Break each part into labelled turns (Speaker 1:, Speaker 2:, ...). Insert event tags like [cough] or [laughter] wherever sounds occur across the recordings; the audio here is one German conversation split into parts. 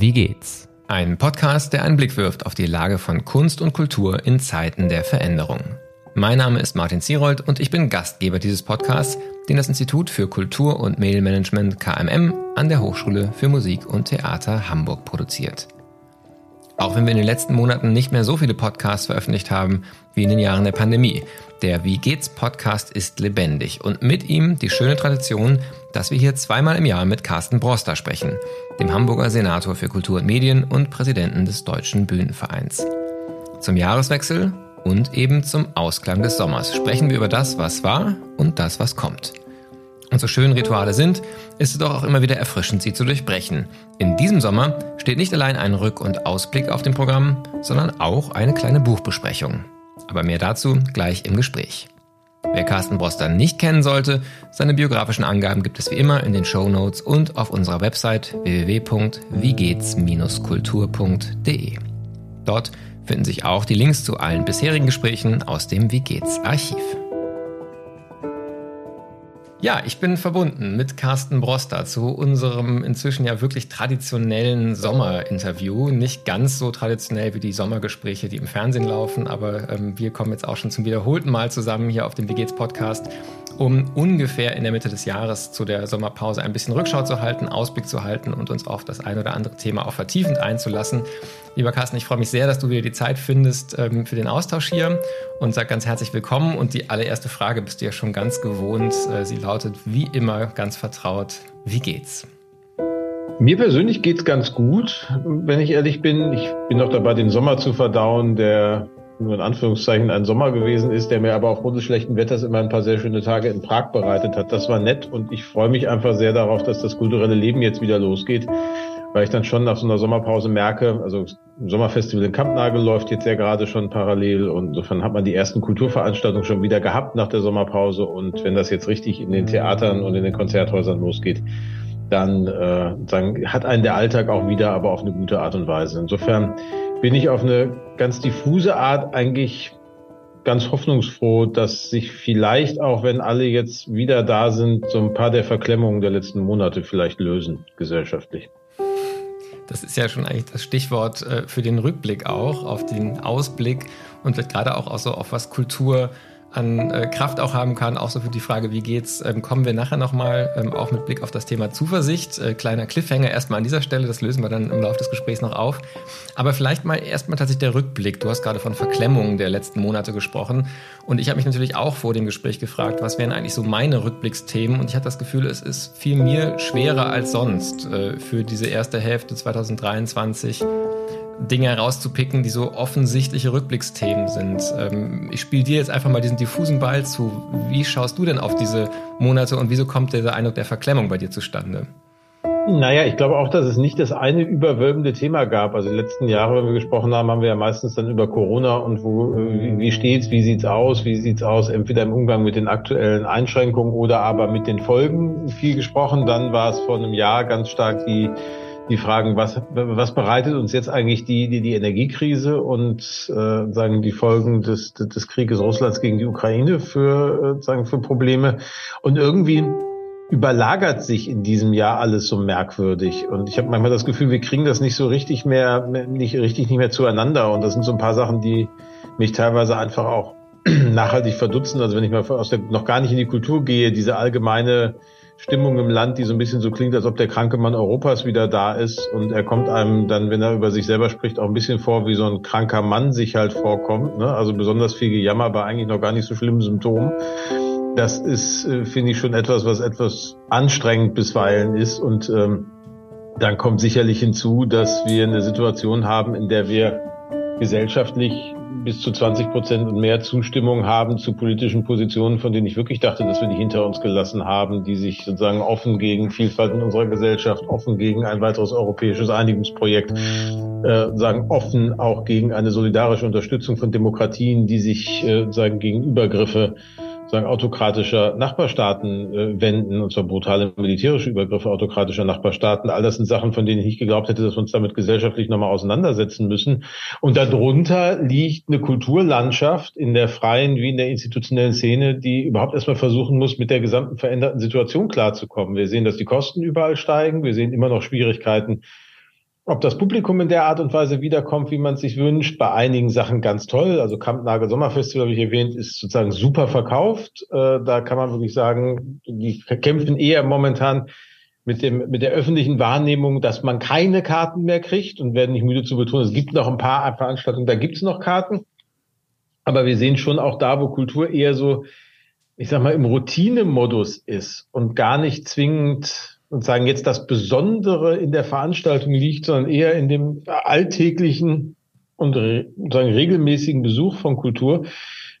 Speaker 1: Wie geht's? Ein Podcast, der einen Blick wirft auf die Lage von Kunst und Kultur in Zeiten der Veränderung. Mein Name ist Martin Zierold und ich bin Gastgeber dieses Podcasts, den das Institut für Kultur und Medienmanagement KMM an der Hochschule für Musik und Theater Hamburg produziert. Auch wenn wir in den letzten Monaten nicht mehr so viele Podcasts veröffentlicht haben wie in den Jahren der Pandemie, der Wie geht's Podcast ist lebendig und mit ihm die schöne Tradition, dass wir hier zweimal im Jahr mit Carsten Broster sprechen, dem Hamburger Senator für Kultur und Medien und Präsidenten des Deutschen Bühnenvereins. Zum Jahreswechsel und eben zum Ausklang des Sommers sprechen wir über das, was war und das, was kommt. Und so schön Rituale sind, ist es doch auch immer wieder erfrischend, sie zu durchbrechen. In diesem Sommer steht nicht allein ein Rück- und Ausblick auf dem Programm, sondern auch eine kleine Buchbesprechung. Aber mehr dazu gleich im Gespräch. Wer Carsten Broster nicht kennen sollte, seine biografischen Angaben gibt es wie immer in den Show Notes und auf unserer Website www.wiegehts-kultur.de. Dort finden sich auch die Links zu allen bisherigen Gesprächen aus dem Wie geht's Archiv. Ja, ich bin verbunden mit Carsten Broster zu unserem inzwischen ja wirklich traditionellen Sommerinterview. Nicht ganz so traditionell wie die Sommergespräche, die im Fernsehen laufen, aber ähm, wir kommen jetzt auch schon zum wiederholten Mal zusammen hier auf dem Wie geht's Podcast, um ungefähr in der Mitte des Jahres zu der Sommerpause ein bisschen Rückschau zu halten, Ausblick zu halten und uns auf das ein oder andere Thema auch vertiefend einzulassen. Lieber Carsten, ich freue mich sehr, dass du wieder die Zeit findest ähm, für den Austausch hier und sag ganz herzlich willkommen. Und die allererste Frage bist du ja schon ganz gewohnt. Äh, sie lautet wie immer ganz vertraut. Wie geht's?
Speaker 2: Mir persönlich geht's ganz gut, wenn ich ehrlich bin. Ich bin noch dabei, den Sommer zu verdauen, der nur in Anführungszeichen ein Sommer gewesen ist, der mir aber aufgrund des schlechten Wetters immer ein paar sehr schöne Tage in Prag bereitet hat. Das war nett und ich freue mich einfach sehr darauf, dass das kulturelle Leben jetzt wieder losgeht weil ich dann schon nach so einer Sommerpause merke, also Sommerfestival in Kampnagel läuft jetzt ja gerade schon parallel und insofern hat man die ersten Kulturveranstaltungen schon wieder gehabt nach der Sommerpause und wenn das jetzt richtig in den Theatern und in den Konzerthäusern losgeht, dann äh, sagen, hat einen der Alltag auch wieder, aber auf eine gute Art und Weise. Insofern bin ich auf eine ganz diffuse Art eigentlich ganz hoffnungsfroh, dass sich vielleicht auch, wenn alle jetzt wieder da sind, so ein paar der Verklemmungen der letzten Monate vielleicht lösen gesellschaftlich.
Speaker 1: Das ist ja schon eigentlich das Stichwort äh, für den Rückblick auch, auf den Ausblick und wird gerade auch, auch so auf was Kultur an äh, Kraft auch haben kann, auch so für die Frage, wie geht's, ähm, kommen wir nachher nochmal, ähm, auch mit Blick auf das Thema Zuversicht. Äh, kleiner Cliffhanger erstmal an dieser Stelle, das lösen wir dann im Laufe des Gesprächs noch auf. Aber vielleicht mal erstmal tatsächlich der Rückblick. Du hast gerade von Verklemmungen der letzten Monate gesprochen und ich habe mich natürlich auch vor dem Gespräch gefragt, was wären eigentlich so meine Rückblicksthemen und ich hatte das Gefühl, es ist viel mir schwerer als sonst äh, für diese erste Hälfte 2023 Dinge herauszupicken, die so offensichtliche Rückblicksthemen sind. Ähm, ich spiele dir jetzt einfach mal diesen diffusen Ball zu. Wie schaust du denn auf diese Monate und wieso kommt dieser Eindruck der Verklemmung bei dir zustande?
Speaker 2: Naja, ich glaube auch, dass es nicht das eine überwölbende Thema gab. Also die letzten Jahre, wenn wir gesprochen haben, haben wir ja meistens dann über Corona und wo, äh, wie steht's, wie sieht's aus, wie sieht's aus, entweder im Umgang mit den aktuellen Einschränkungen oder aber mit den Folgen viel gesprochen. Dann war es vor einem Jahr ganz stark die die Fragen, was, was bereitet uns jetzt eigentlich die, die, die Energiekrise und äh, sagen die Folgen des, des Krieges Russlands gegen die Ukraine für, äh, sagen, für Probleme. Und irgendwie überlagert sich in diesem Jahr alles so merkwürdig. Und ich habe manchmal das Gefühl, wir kriegen das nicht so richtig mehr, nicht richtig nicht mehr zueinander. Und das sind so ein paar Sachen, die mich teilweise einfach auch [clears throat] nachhaltig verdutzen. Also wenn ich mal aus der, noch gar nicht in die Kultur gehe, diese allgemeine Stimmung im Land, die so ein bisschen so klingt, als ob der kranke Mann Europas wieder da ist. Und er kommt einem dann, wenn er über sich selber spricht, auch ein bisschen vor, wie so ein kranker Mann sich halt vorkommt. Ne? Also besonders viel Gejammer bei eigentlich noch gar nicht so schlimmen Symptomen. Das ist, äh, finde ich, schon etwas, was etwas anstrengend bisweilen ist. Und ähm, dann kommt sicherlich hinzu, dass wir eine Situation haben, in der wir gesellschaftlich bis zu 20 Prozent und mehr Zustimmung haben zu politischen Positionen, von denen ich wirklich dachte, dass wir die hinter uns gelassen haben, die sich sozusagen offen gegen Vielfalt in unserer Gesellschaft, offen gegen ein weiteres europäisches Einigungsprojekt, äh, sagen offen auch gegen eine solidarische Unterstützung von Demokratien, die sich äh, sagen gegen Übergriffe sagen, autokratischer Nachbarstaaten äh, wenden, und zwar brutale militärische Übergriffe autokratischer Nachbarstaaten. All das sind Sachen, von denen ich nicht geglaubt hätte, dass wir uns damit gesellschaftlich nochmal auseinandersetzen müssen. Und darunter liegt eine Kulturlandschaft in der freien wie in der institutionellen Szene, die überhaupt erstmal versuchen muss, mit der gesamten veränderten Situation klarzukommen. Wir sehen, dass die Kosten überall steigen. Wir sehen immer noch Schwierigkeiten, ob das Publikum in der Art und Weise wiederkommt, wie man es sich wünscht. Bei einigen Sachen ganz toll. Also Kampnagel Sommerfestival, habe ich erwähnt, ist sozusagen super verkauft. Äh, da kann man wirklich sagen, die kämpfen eher momentan mit dem, mit der öffentlichen Wahrnehmung, dass man keine Karten mehr kriegt und werden nicht müde zu betonen. Es gibt noch ein paar Veranstaltungen, da gibt es noch Karten. Aber wir sehen schon auch da, wo Kultur eher so, ich sag mal, im Routinemodus ist und gar nicht zwingend sozusagen jetzt das Besondere in der Veranstaltung liegt, sondern eher in dem alltäglichen und sozusagen regelmäßigen Besuch von Kultur,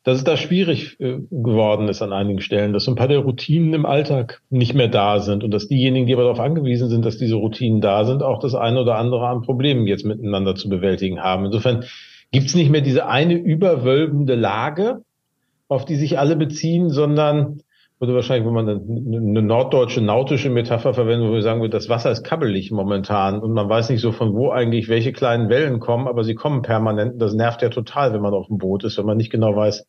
Speaker 2: dass es da schwierig äh, geworden ist an einigen Stellen, dass so ein paar der Routinen im Alltag nicht mehr da sind und dass diejenigen, die aber darauf angewiesen sind, dass diese Routinen da sind, auch das eine oder andere an Problemen jetzt miteinander zu bewältigen haben. Insofern gibt es nicht mehr diese eine überwölbende Lage, auf die sich alle beziehen, sondern würde wahrscheinlich, wenn man eine norddeutsche nautische Metapher verwenden, wir sagen würde, das Wasser ist kabbelig momentan und man weiß nicht so von wo eigentlich welche kleinen Wellen kommen, aber sie kommen permanent. Das nervt ja total, wenn man auf dem Boot ist, wenn man nicht genau weiß,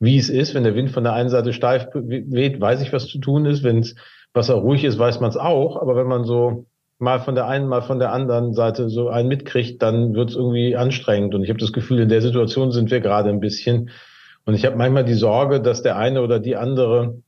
Speaker 2: wie es ist. Wenn der Wind von der einen Seite steif weht, weiß ich, was zu tun ist. Wenn das Wasser ruhig ist, weiß man es auch. Aber wenn man so mal von der einen, mal von der anderen Seite so einen mitkriegt, dann wird es irgendwie anstrengend. Und ich habe das Gefühl, in der Situation sind wir gerade ein bisschen. Und ich habe manchmal die Sorge, dass der eine oder die andere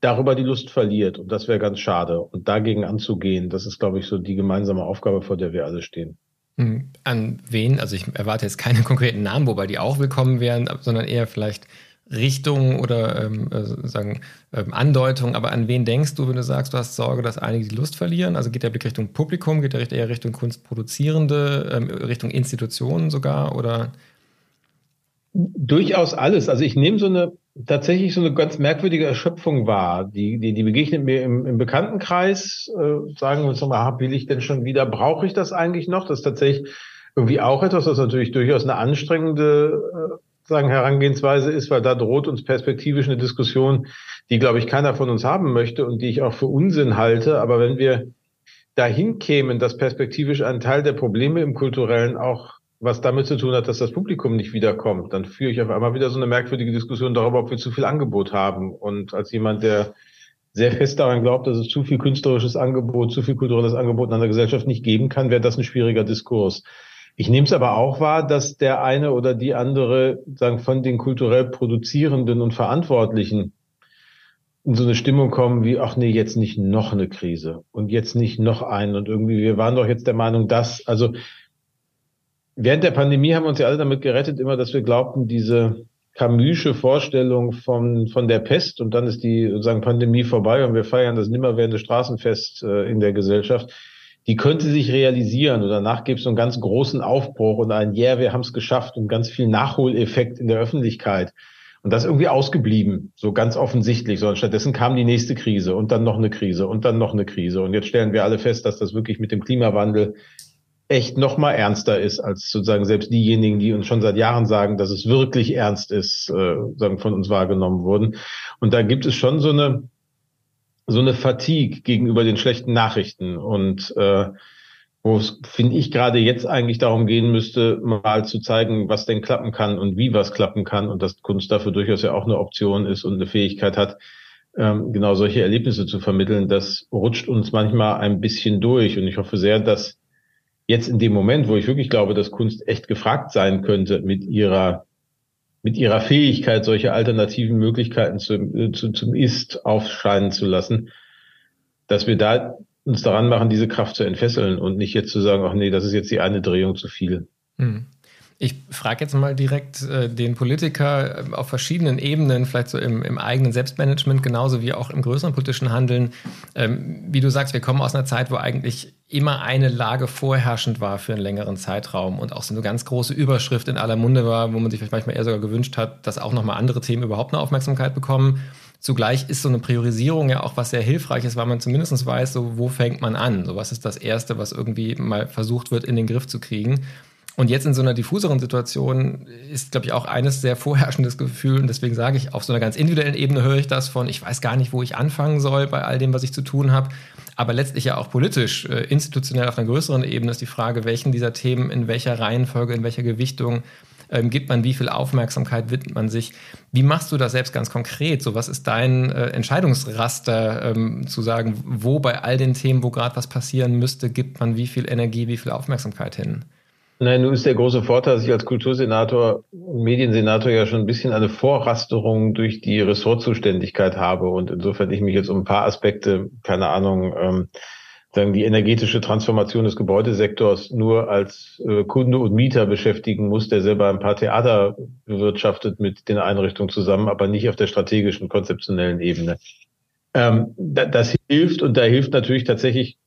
Speaker 2: darüber die Lust verliert. Und das wäre ganz schade. Und dagegen anzugehen, das ist, glaube ich, so die gemeinsame Aufgabe, vor der wir alle stehen.
Speaker 1: Hm, an wen? Also ich erwarte jetzt keine [laughs] konkreten Namen, wobei die auch willkommen wären, sondern eher vielleicht Richtungen oder ähm, äh, sagen ähm, Andeutungen. Aber an wen denkst du, wenn du sagst, du hast Sorge, dass einige die Lust verlieren? Also geht der Blick Richtung Publikum, geht der eher Richtung Kunstproduzierende, ähm, Richtung Institutionen sogar oder?
Speaker 2: Durchaus alles. Also ich nehme so eine tatsächlich so eine ganz merkwürdige Erschöpfung wahr. Die, die, die begegnet mir im, im Bekanntenkreis, äh, sagen wir uns nochmal, will ich denn schon wieder, brauche ich das eigentlich noch? Das ist tatsächlich irgendwie auch etwas, was natürlich durchaus eine anstrengende äh, sagen, Herangehensweise ist, weil da droht uns perspektivisch eine Diskussion, die, glaube ich, keiner von uns haben möchte und die ich auch für Unsinn halte. Aber wenn wir dahin kämen, dass perspektivisch ein Teil der Probleme im Kulturellen auch was damit zu tun hat, dass das Publikum nicht wiederkommt, dann führe ich auf einmal wieder so eine merkwürdige Diskussion darüber, ob wir zu viel Angebot haben. Und als jemand, der sehr fest daran glaubt, dass es zu viel künstlerisches Angebot, zu viel kulturelles Angebot in einer Gesellschaft nicht geben kann, wäre das ein schwieriger Diskurs. Ich nehme es aber auch wahr, dass der eine oder die andere sagen, von den kulturell Produzierenden und Verantwortlichen in so eine Stimmung kommen wie, ach nee, jetzt nicht noch eine Krise und jetzt nicht noch einen und irgendwie, wir waren doch jetzt der Meinung, dass, also während der Pandemie haben wir uns ja alle damit gerettet, immer, dass wir glaubten, diese Camusche Vorstellung von, von der Pest und dann ist die sozusagen Pandemie vorbei und wir feiern das nimmerwährende Straßenfest äh, in der Gesellschaft, die könnte sich realisieren und danach gibt es so einen ganz großen Aufbruch und ein Yeah, wir haben es geschafft und ganz viel Nachholeffekt in der Öffentlichkeit. Und das irgendwie ausgeblieben, so ganz offensichtlich, sondern stattdessen kam die nächste Krise und dann noch eine Krise und dann noch eine Krise. Und jetzt stellen wir alle fest, dass das wirklich mit dem Klimawandel echt noch mal ernster ist als sozusagen selbst diejenigen, die uns schon seit Jahren sagen, dass es wirklich ernst ist, äh, sagen von uns wahrgenommen wurden. Und da gibt es schon so eine so eine Fatigue gegenüber den schlechten Nachrichten und äh, wo es, finde ich, gerade jetzt eigentlich darum gehen müsste, mal zu zeigen, was denn klappen kann und wie was klappen kann und dass Kunst dafür durchaus ja auch eine Option ist und eine Fähigkeit hat, ähm, genau solche Erlebnisse zu vermitteln. Das rutscht uns manchmal ein bisschen durch und ich hoffe sehr, dass jetzt in dem Moment, wo ich wirklich glaube, dass Kunst echt gefragt sein könnte mit ihrer mit ihrer Fähigkeit, solche alternativen Möglichkeiten zu, äh, zu, zum Ist aufscheinen zu lassen, dass wir da uns daran machen, diese Kraft zu entfesseln und nicht jetzt zu sagen, ach nee, das ist jetzt die eine Drehung zu viel. Hm.
Speaker 1: Ich frage jetzt mal direkt äh, den Politiker äh, auf verschiedenen Ebenen, vielleicht so im, im, eigenen Selbstmanagement, genauso wie auch im größeren politischen Handeln. Ähm, wie du sagst, wir kommen aus einer Zeit, wo eigentlich immer eine Lage vorherrschend war für einen längeren Zeitraum und auch so eine ganz große Überschrift in aller Munde war, wo man sich vielleicht manchmal eher sogar gewünscht hat, dass auch nochmal andere Themen überhaupt eine Aufmerksamkeit bekommen. Zugleich ist so eine Priorisierung ja auch was sehr hilfreiches, weil man zumindest weiß, so wo fängt man an? So was ist das Erste, was irgendwie mal versucht wird, in den Griff zu kriegen. Und jetzt in so einer diffuseren Situation ist, glaube ich, auch eines sehr vorherrschendes Gefühl. Und deswegen sage ich, auf so einer ganz individuellen Ebene höre ich das von, ich weiß gar nicht, wo ich anfangen soll bei all dem, was ich zu tun habe. Aber letztlich ja auch politisch, äh, institutionell auf einer größeren Ebene ist die Frage, welchen dieser Themen in welcher Reihenfolge, in welcher Gewichtung ähm, gibt man, wie viel Aufmerksamkeit widmet man sich. Wie machst du das selbst ganz konkret? So, was ist dein äh, Entscheidungsraster, ähm, zu sagen, wo bei all den Themen, wo gerade was passieren müsste, gibt man wie viel Energie, wie viel Aufmerksamkeit hin?
Speaker 2: Nein, nun ist der große Vorteil, dass ich als Kultursenator und Mediensenator ja schon ein bisschen eine Vorrasterung durch die Ressortzuständigkeit habe und insofern ich mich jetzt um ein paar Aspekte, keine Ahnung, ähm, sagen die energetische Transformation des Gebäudesektors nur als äh, Kunde und Mieter beschäftigen muss, der selber ein paar Theater bewirtschaftet mit den Einrichtungen zusammen, aber nicht auf der strategischen, konzeptionellen Ebene. Ähm, da, das hilft und da hilft natürlich tatsächlich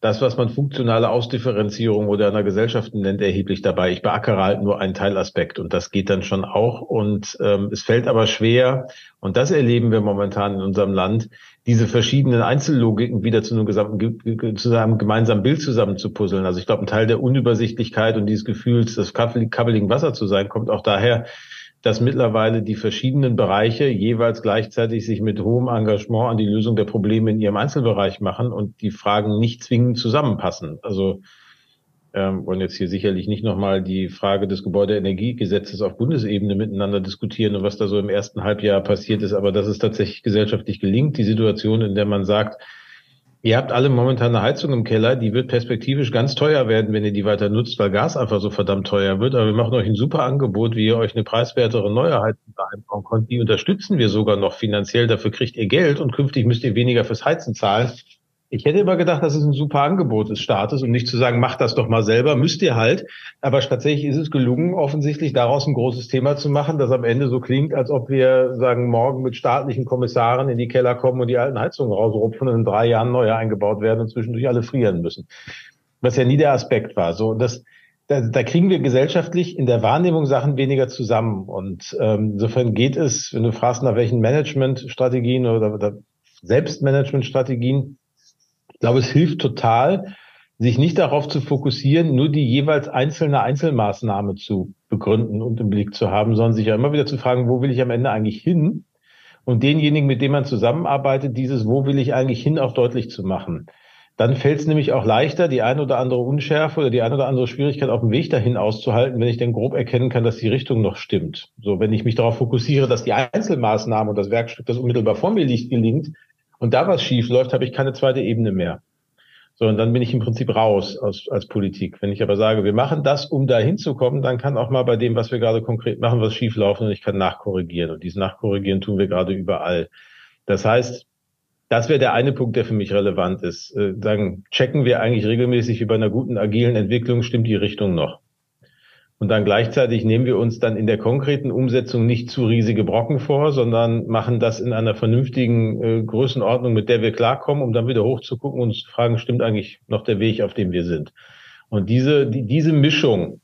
Speaker 2: das, was man funktionale Ausdifferenzierung moderner Gesellschaften nennt, erheblich dabei. Ich beackere halt nur einen Teilaspekt und das geht dann schon auch. Und ähm, es fällt aber schwer, und das erleben wir momentan in unserem Land, diese verschiedenen Einzellogiken wieder zu einem, gesamten, zu einem gemeinsamen Bild zusammenzupuzzeln. Also ich glaube, ein Teil der Unübersichtlichkeit und dieses Gefühls, das kabbeligen Wasser zu sein, kommt auch daher, dass mittlerweile die verschiedenen Bereiche jeweils gleichzeitig sich mit hohem Engagement an die Lösung der Probleme in ihrem Einzelbereich machen und die Fragen nicht zwingend zusammenpassen. Also ähm, wollen jetzt hier sicherlich nicht nochmal die Frage des Gebäudeenergiegesetzes auf Bundesebene miteinander diskutieren und was da so im ersten Halbjahr passiert ist, aber dass es tatsächlich gesellschaftlich gelingt, die Situation, in der man sagt, Ihr habt alle momentan eine Heizung im Keller, die wird perspektivisch ganz teuer werden, wenn ihr die weiter nutzt, weil Gas einfach so verdammt teuer wird. Aber wir machen euch ein super Angebot, wie ihr euch eine preiswertere neue Heizung einbauen könnt. Die unterstützen wir sogar noch finanziell. Dafür kriegt ihr Geld und künftig müsst ihr weniger fürs Heizen zahlen. Ich hätte immer gedacht, das ist ein super Angebot des Staates und nicht zu sagen, macht das doch mal selber, müsst ihr halt. Aber tatsächlich ist es gelungen, offensichtlich daraus ein großes Thema zu machen, das am Ende so klingt, als ob wir sagen, morgen mit staatlichen Kommissaren in die Keller kommen und die alten Heizungen rausrupfen und in drei Jahren neue eingebaut werden und zwischendurch alle frieren müssen. Was ja nie der Aspekt war. So, das, da, da kriegen wir gesellschaftlich in der Wahrnehmung Sachen weniger zusammen. Und ähm, insofern geht es, wenn du fragst, nach welchen Managementstrategien oder, oder Selbstmanagementstrategien, ich glaube, es hilft total, sich nicht darauf zu fokussieren, nur die jeweils einzelne Einzelmaßnahme zu begründen und im Blick zu haben, sondern sich ja immer wieder zu fragen, wo will ich am Ende eigentlich hin? Und denjenigen, mit dem man zusammenarbeitet, dieses Wo will ich eigentlich hin auch deutlich zu machen. Dann fällt es nämlich auch leichter, die eine oder andere Unschärfe oder die eine oder andere Schwierigkeit auf dem Weg dahin auszuhalten, wenn ich dann grob erkennen kann, dass die Richtung noch stimmt. So, wenn ich mich darauf fokussiere, dass die Einzelmaßnahme und das Werkstück, das unmittelbar vor mir liegt, gelingt, und da was schief läuft, habe ich keine zweite Ebene mehr. So, und dann bin ich im Prinzip raus aus, als Politik. Wenn ich aber sage, wir machen das, um da hinzukommen, dann kann auch mal bei dem, was wir gerade konkret machen, was schief laufen und ich kann nachkorrigieren. Und dieses Nachkorrigieren tun wir gerade überall. Das heißt, das wäre der eine Punkt, der für mich relevant ist. Äh, sagen, checken wir eigentlich regelmäßig bei einer guten agilen Entwicklung, stimmt die Richtung noch? Und dann gleichzeitig nehmen wir uns dann in der konkreten Umsetzung nicht zu riesige Brocken vor, sondern machen das in einer vernünftigen äh, Größenordnung, mit der wir klarkommen, um dann wieder hochzugucken und zu fragen, stimmt eigentlich noch der Weg, auf dem wir sind? Und diese, die, diese Mischung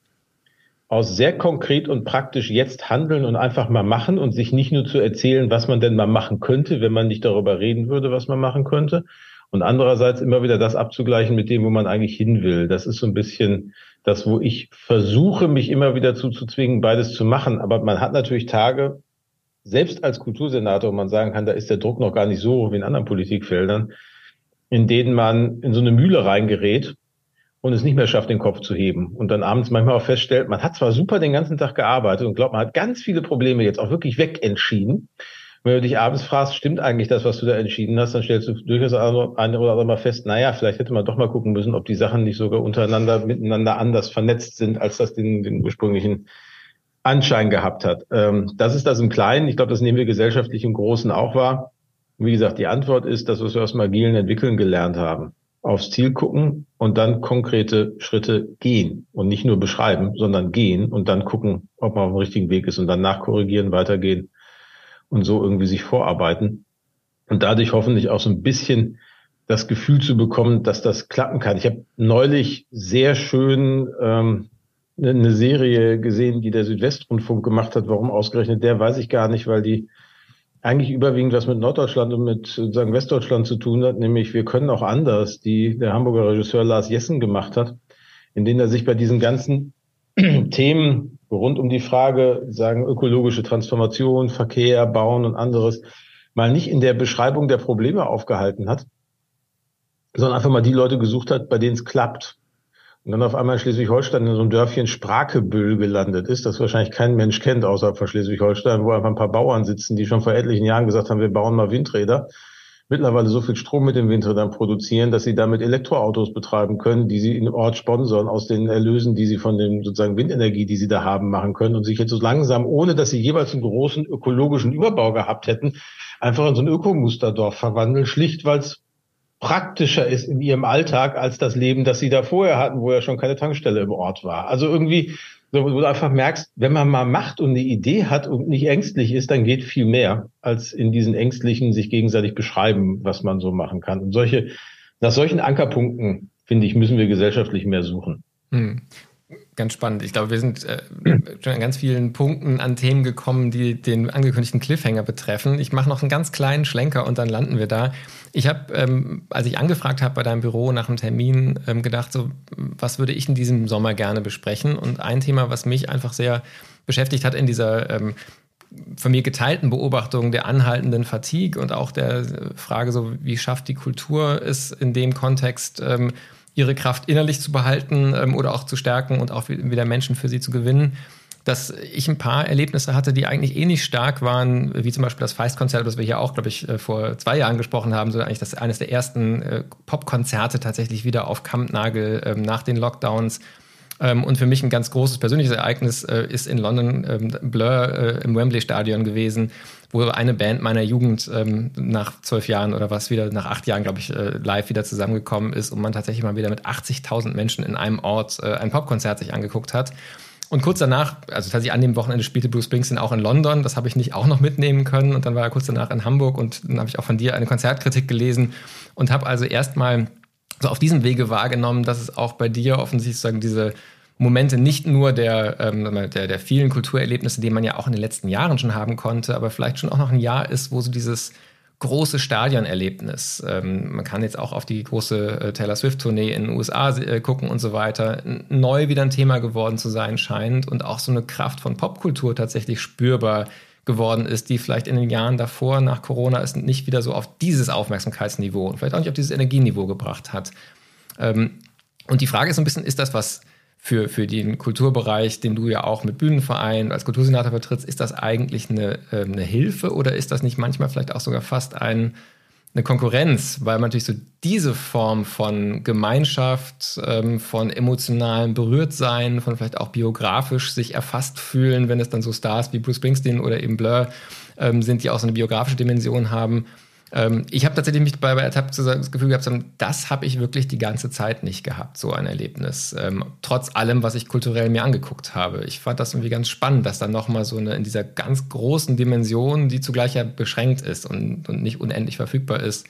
Speaker 2: aus sehr konkret und praktisch jetzt handeln und einfach mal machen und sich nicht nur zu erzählen, was man denn mal machen könnte, wenn man nicht darüber reden würde, was man machen könnte. Und andererseits immer wieder das abzugleichen mit dem, wo man eigentlich hin will. Das ist so ein bisschen das, wo ich versuche, mich immer wieder zuzuzwingen, beides zu machen. Aber man hat natürlich Tage, selbst als Kultursenator, wo man sagen kann, da ist der Druck noch gar nicht so hoch wie in anderen Politikfeldern, in denen man in so eine Mühle reingerät und es nicht mehr schafft, den Kopf zu heben. Und dann abends manchmal auch feststellt, man hat zwar super den ganzen Tag gearbeitet und glaubt, man hat ganz viele Probleme jetzt auch wirklich wegentschieden. Wenn du dich abends fragst, stimmt eigentlich das, was du da entschieden hast, dann stellst du durchaus eine oder andere Mal fest, naja, vielleicht hätte man doch mal gucken müssen, ob die Sachen nicht sogar untereinander, miteinander anders vernetzt sind, als das den, den ursprünglichen Anschein gehabt hat. Ähm, das ist das im Kleinen. Ich glaube, das nehmen wir gesellschaftlich im Großen auch wahr. wie gesagt, die Antwort ist, dass wir aus dem agilen Entwickeln gelernt haben. Aufs Ziel gucken und dann konkrete Schritte gehen und nicht nur beschreiben, sondern gehen und dann gucken, ob man auf dem richtigen Weg ist und dann nachkorrigieren, weitergehen und so irgendwie sich vorarbeiten und dadurch hoffentlich auch so ein bisschen das Gefühl zu bekommen, dass das klappen kann. Ich habe neulich sehr schön ähm, eine Serie gesehen, die der Südwestrundfunk gemacht hat. Warum ausgerechnet der, weiß ich gar nicht, weil die eigentlich überwiegend was mit Norddeutschland und mit sozusagen Westdeutschland zu tun hat, nämlich wir können auch anders, die der Hamburger Regisseur Lars Jessen gemacht hat, in denen er sich bei diesen ganzen [clears throat] Themen rund um die Frage, sagen ökologische Transformation, Verkehr, Bauen und anderes, mal nicht in der Beschreibung der Probleme aufgehalten hat, sondern einfach mal die Leute gesucht hat, bei denen es klappt. und dann auf einmal in Schleswig-Holstein in so einem Dörfchen Sprakebüll gelandet ist, das wahrscheinlich kein Mensch kennt außerhalb von Schleswig-Holstein, wo einfach ein paar Bauern sitzen, die schon vor etlichen Jahren gesagt haben, wir bauen mal Windräder mittlerweile so viel Strom mit den Windrädern produzieren, dass sie damit Elektroautos betreiben können, die sie im Ort sponsern aus den Erlösen, die sie von dem sozusagen Windenergie, die sie da haben, machen können und sich jetzt so langsam, ohne dass sie jeweils einen großen ökologischen Überbau gehabt hätten, einfach in so ein Ökomusterdorf verwandeln, schlicht weil es praktischer ist in ihrem Alltag als das Leben, das sie da vorher hatten, wo ja schon keine Tankstelle im Ort war. Also irgendwie so, wo du einfach merkst, wenn man mal macht und eine Idee hat und nicht ängstlich ist, dann geht viel mehr als in diesen ängstlichen sich gegenseitig beschreiben, was man so machen kann. Und solche, nach solchen Ankerpunkten, finde ich, müssen wir gesellschaftlich mehr suchen. Hm.
Speaker 1: Ganz spannend. Ich glaube, wir sind äh, schon an ganz vielen Punkten an Themen gekommen, die den angekündigten Cliffhanger betreffen. Ich mache noch einen ganz kleinen Schlenker und dann landen wir da. Ich habe, ähm, als ich angefragt habe bei deinem Büro nach einem Termin, ähm, gedacht, so, was würde ich in diesem Sommer gerne besprechen? Und ein Thema, was mich einfach sehr beschäftigt hat in dieser ähm, von mir geteilten Beobachtung der anhaltenden Fatigue und auch der Frage, so wie schafft die Kultur es in dem Kontext, ähm, ihre Kraft innerlich zu behalten ähm, oder auch zu stärken und auch wieder Menschen für sie zu gewinnen. Dass ich ein paar Erlebnisse hatte, die eigentlich ähnlich stark waren, wie zum Beispiel das Feist-Konzert, das wir hier auch, glaube ich, äh, vor zwei Jahren gesprochen haben, so eigentlich das eines der ersten äh, Popkonzerte tatsächlich wieder auf Kampnagel ähm, nach den Lockdowns. Ähm, und für mich ein ganz großes persönliches Ereignis äh, ist in London ähm, Blur äh, im Wembley Stadion gewesen, wo eine Band meiner Jugend ähm, nach zwölf Jahren oder was wieder, nach acht Jahren, glaube ich, äh, live wieder zusammengekommen ist und man tatsächlich mal wieder mit 80.000 Menschen in einem Ort äh, ein Popkonzert sich angeguckt hat. Und kurz danach, also tatsächlich an dem Wochenende spielte Bruce Springsteen auch in London. Das habe ich nicht auch noch mitnehmen können. Und dann war er kurz danach in Hamburg und dann habe ich auch von dir eine Konzertkritik gelesen und habe also erstmal so auf diesem Wege wahrgenommen, dass es auch bei dir offensichtlich sozusagen diese Momente nicht nur der, ähm, der, der vielen Kulturerlebnisse, die man ja auch in den letzten Jahren schon haben konnte, aber vielleicht schon auch noch ein Jahr ist, wo so dieses große Stadionerlebnis, ähm, man kann jetzt auch auf die große äh, Taylor Swift-Tournee in den USA äh, gucken und so weiter, neu wieder ein Thema geworden zu sein scheint und auch so eine Kraft von Popkultur tatsächlich spürbar geworden ist, die vielleicht in den Jahren davor, nach Corona, es nicht wieder so auf dieses Aufmerksamkeitsniveau und vielleicht auch nicht auf dieses Energieniveau gebracht hat. Ähm, und die Frage ist so ein bisschen, ist das was für, für den Kulturbereich, den du ja auch mit Bühnenverein als Kultursenator vertrittst, ist das eigentlich eine, äh, eine Hilfe oder ist das nicht manchmal vielleicht auch sogar fast ein, eine Konkurrenz, weil man natürlich so diese Form von Gemeinschaft, ähm, von emotionalem Berührtsein, von vielleicht auch biografisch sich erfasst fühlen, wenn es dann so Stars wie Bruce Springsteen oder eben Blur ähm, sind, die auch so eine biografische Dimension haben, ähm, ich habe tatsächlich mich bei, ertappt das Gefühl gehabt, das habe ich wirklich die ganze Zeit nicht gehabt, so ein Erlebnis. Ähm, trotz allem, was ich kulturell mir angeguckt habe. Ich fand das irgendwie ganz spannend, dass dann nochmal so eine in dieser ganz großen Dimension, die zugleich ja beschränkt ist und, und nicht unendlich verfügbar ist,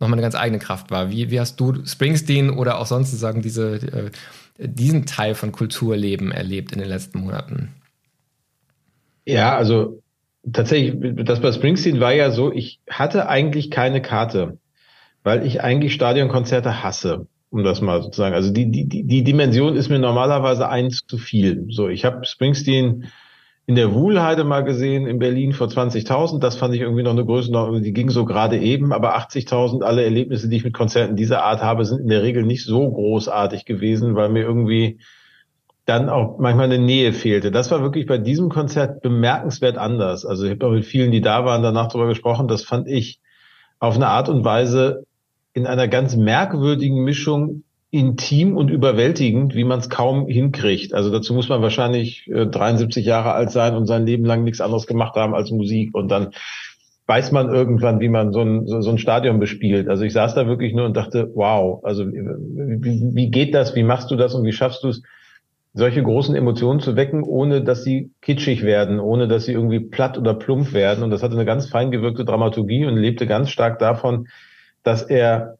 Speaker 1: nochmal eine ganz eigene Kraft war. Wie, wie hast du Springsteen oder auch sonst sozusagen diese, äh, diesen Teil von Kulturleben erlebt in den letzten Monaten?
Speaker 2: Ja, also tatsächlich, das bei Springsteen war ja so, ich hatte eigentlich keine Karte, weil ich eigentlich Stadionkonzerte hasse, um das mal sozusagen. Also die, die, die Dimension ist mir normalerweise eins zu viel. So, ich habe Springsteen in der Wuhlheide mal gesehen in Berlin vor 20.000. Das fand ich irgendwie noch eine Größenordnung, die ging so gerade eben. Aber 80.000, alle Erlebnisse, die ich mit Konzerten dieser Art habe, sind in der Regel nicht so großartig gewesen, weil mir irgendwie dann auch manchmal eine Nähe fehlte. Das war wirklich bei diesem Konzert bemerkenswert anders. Also ich habe auch mit vielen, die da waren, danach darüber gesprochen. Das fand ich auf eine Art und Weise in einer ganz merkwürdigen Mischung intim und überwältigend, wie man es kaum hinkriegt. Also dazu muss man wahrscheinlich äh, 73 Jahre alt sein und sein Leben lang nichts anderes gemacht haben als Musik. Und dann weiß man irgendwann, wie man so ein, so ein Stadion bespielt. Also ich saß da wirklich nur und dachte, wow, also wie, wie geht das, wie machst du das und wie schaffst du es, solche großen Emotionen zu wecken, ohne dass sie kitschig werden, ohne dass sie irgendwie platt oder plump werden. Und das hatte eine ganz fein gewirkte Dramaturgie und lebte ganz stark davon, dass er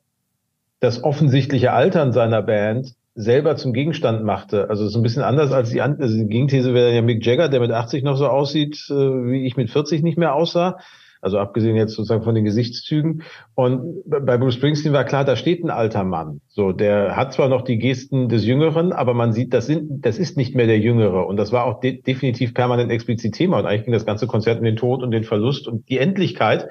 Speaker 2: das offensichtliche Altern seiner Band selber zum Gegenstand machte. Also es ist ein bisschen anders als die, also die Gegenthese wäre ja Mick Jagger, der mit 80 noch so aussieht, äh, wie ich mit 40 nicht mehr aussah. Also abgesehen jetzt sozusagen von den Gesichtszügen. Und bei Bruce Springsteen war klar, da steht ein alter Mann. So, der hat zwar noch die Gesten des Jüngeren, aber man sieht, das sind, das ist nicht mehr der Jüngere. Und das war auch de definitiv permanent explizit Thema. Und eigentlich ging das ganze Konzert um den Tod und den Verlust und die Endlichkeit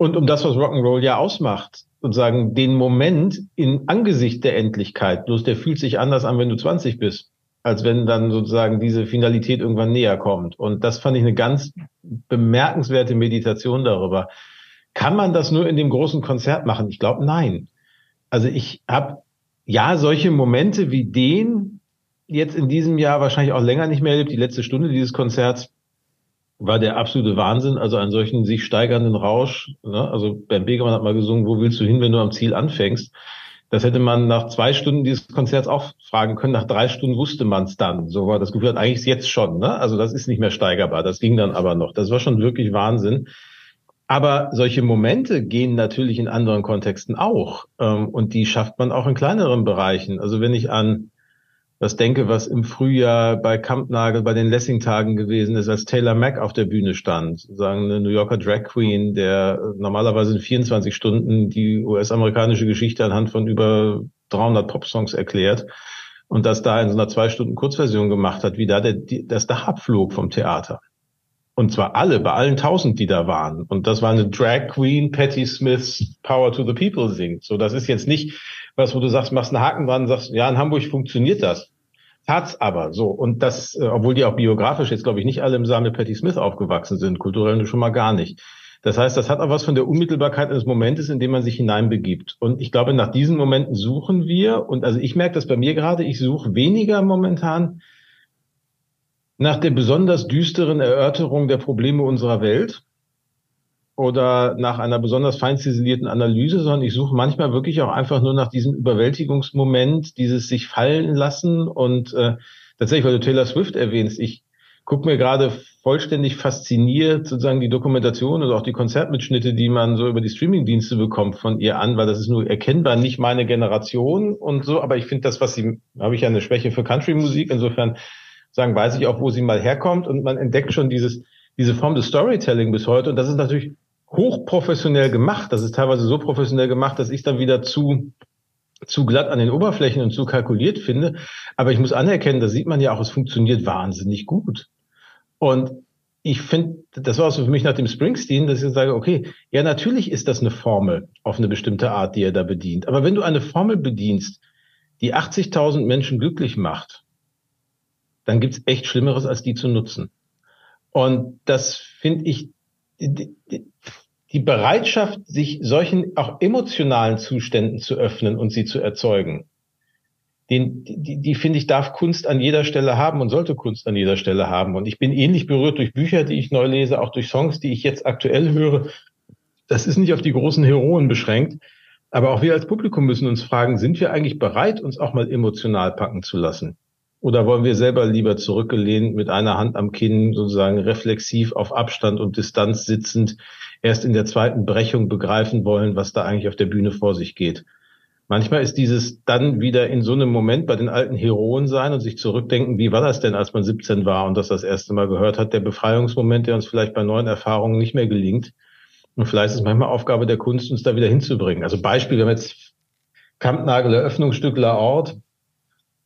Speaker 2: Und um das, was Rock'n'Roll ja ausmacht, sozusagen den Moment in Angesicht der Endlichkeit, bloß der fühlt sich anders an, wenn du 20 bist, als wenn dann sozusagen diese Finalität irgendwann näher kommt. Und das fand ich eine ganz bemerkenswerte Meditation darüber. Kann man das nur in dem großen Konzert machen? Ich glaube, nein. Also ich habe ja solche Momente wie den jetzt in diesem Jahr wahrscheinlich auch länger nicht mehr erlebt. Die letzte Stunde dieses Konzerts war der absolute Wahnsinn, also einen solchen sich steigernden Rausch. Ne? Also Bernd Begemann hat mal gesungen, wo willst du hin, wenn du am Ziel anfängst? Das hätte man nach zwei Stunden dieses Konzerts auch fragen können. Nach drei Stunden wusste man es dann. So war das Gefühl, eigentlich jetzt schon. Ne? Also das ist nicht mehr steigerbar. Das ging dann aber noch. Das war schon wirklich Wahnsinn. Aber solche Momente gehen natürlich in anderen Kontexten auch. Ähm, und die schafft man auch in kleineren Bereichen. Also wenn ich an das denke, was im Frühjahr bei Kampnagel bei den Lessing-Tagen gewesen ist, als Taylor Mack auf der Bühne stand, sagen eine New Yorker Drag Queen, der normalerweise in 24 Stunden die US-amerikanische Geschichte anhand von über 300 Popsongs erklärt und das da in so einer zwei Stunden Kurzversion gemacht hat, wie da der, das Dach abflog vom Theater. Und zwar alle, bei allen tausend, die da waren. Und das war eine Drag Queen, Patti Smiths Power to the People singt. So, das ist jetzt nicht was, wo du sagst, machst einen Haken dran, sagst, ja, in Hamburg funktioniert das. Tat's aber so. Und das, äh, obwohl die auch biografisch jetzt, glaube ich, nicht alle im Saal mit Patti Smith aufgewachsen sind, kulturell schon mal gar nicht. Das heißt, das hat auch was von der Unmittelbarkeit eines Momentes, in dem man sich hineinbegibt. Und ich glaube, nach diesen Momenten suchen wir, und also ich merke das bei mir gerade, ich suche weniger momentan nach der besonders düsteren Erörterung der Probleme unserer Welt, oder nach einer besonders fein ziselierten Analyse, sondern ich suche manchmal wirklich auch einfach nur nach diesem Überwältigungsmoment, dieses sich fallen lassen und äh, tatsächlich, weil du Taylor Swift erwähnst, ich gucke mir gerade vollständig fasziniert sozusagen die Dokumentation und auch die Konzertmitschnitte, die man so über die Streamingdienste bekommt von ihr an, weil das ist nur erkennbar nicht meine Generation und so, aber ich finde das, was sie, habe ich ja eine Schwäche für Country-Musik, insofern sagen, weiß ich auch, wo sie mal herkommt und man entdeckt schon dieses, diese Form des Storytelling bis heute und das ist natürlich hochprofessionell gemacht. Das ist teilweise so professionell gemacht, dass ich dann wieder zu zu glatt an den Oberflächen und zu kalkuliert finde. Aber ich muss anerkennen, da sieht man ja auch, es funktioniert wahnsinnig gut. Und ich finde, das war so für mich nach dem Springsteen, dass ich sage, okay, ja, natürlich ist das eine Formel auf eine bestimmte Art, die er da bedient. Aber wenn du eine Formel bedienst, die 80.000 Menschen glücklich macht, dann gibt's echt Schlimmeres, als die zu nutzen. Und das finde ich, die Bereitschaft, sich solchen auch emotionalen Zuständen zu öffnen und sie zu erzeugen, den, die, die finde ich, darf Kunst an jeder Stelle haben und sollte Kunst an jeder Stelle haben. Und ich bin ähnlich berührt durch Bücher, die ich neu lese, auch durch Songs, die ich jetzt aktuell höre. Das ist nicht auf die großen Heroen beschränkt. Aber auch wir als Publikum müssen uns fragen, sind wir eigentlich bereit, uns auch mal emotional packen zu lassen? Oder wollen wir selber lieber zurückgelehnt mit einer Hand am Kinn sozusagen reflexiv auf Abstand und Distanz sitzend erst in der zweiten Brechung begreifen wollen, was da eigentlich auf der Bühne vor sich geht? Manchmal ist dieses dann wieder in so einem Moment bei den alten Heroen sein und sich zurückdenken, wie war das denn, als man 17 war und das das erste Mal gehört hat, der Befreiungsmoment, der uns vielleicht bei neuen Erfahrungen nicht mehr gelingt. Und vielleicht ist es manchmal Aufgabe der Kunst, uns da wieder hinzubringen. Also Beispiel, wir haben jetzt Kampnagel Eröffnungsstück La Ort,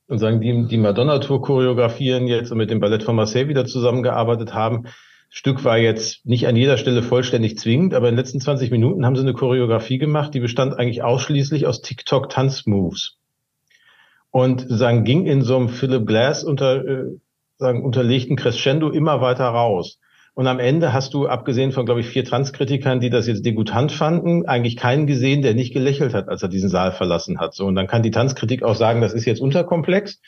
Speaker 2: und sagen, die die Madonna-Tour choreografieren jetzt und mit dem Ballett von Marseille wieder zusammengearbeitet haben. Stück war jetzt nicht an jeder Stelle vollständig zwingend, aber in den letzten 20 Minuten haben sie eine Choreografie gemacht, die bestand eigentlich ausschließlich aus TikTok-Tanzmoves. Und sagen, ging in so einem Philip Glass unter, äh, sagen, unterlegten Crescendo immer weiter raus. Und am Ende hast du, abgesehen von, glaube ich, vier Transkritikern, die das jetzt degutant fanden, eigentlich keinen gesehen, der nicht gelächelt hat, als er diesen Saal verlassen hat. So, und dann kann die Tanzkritik auch sagen, das ist jetzt unterkomplex.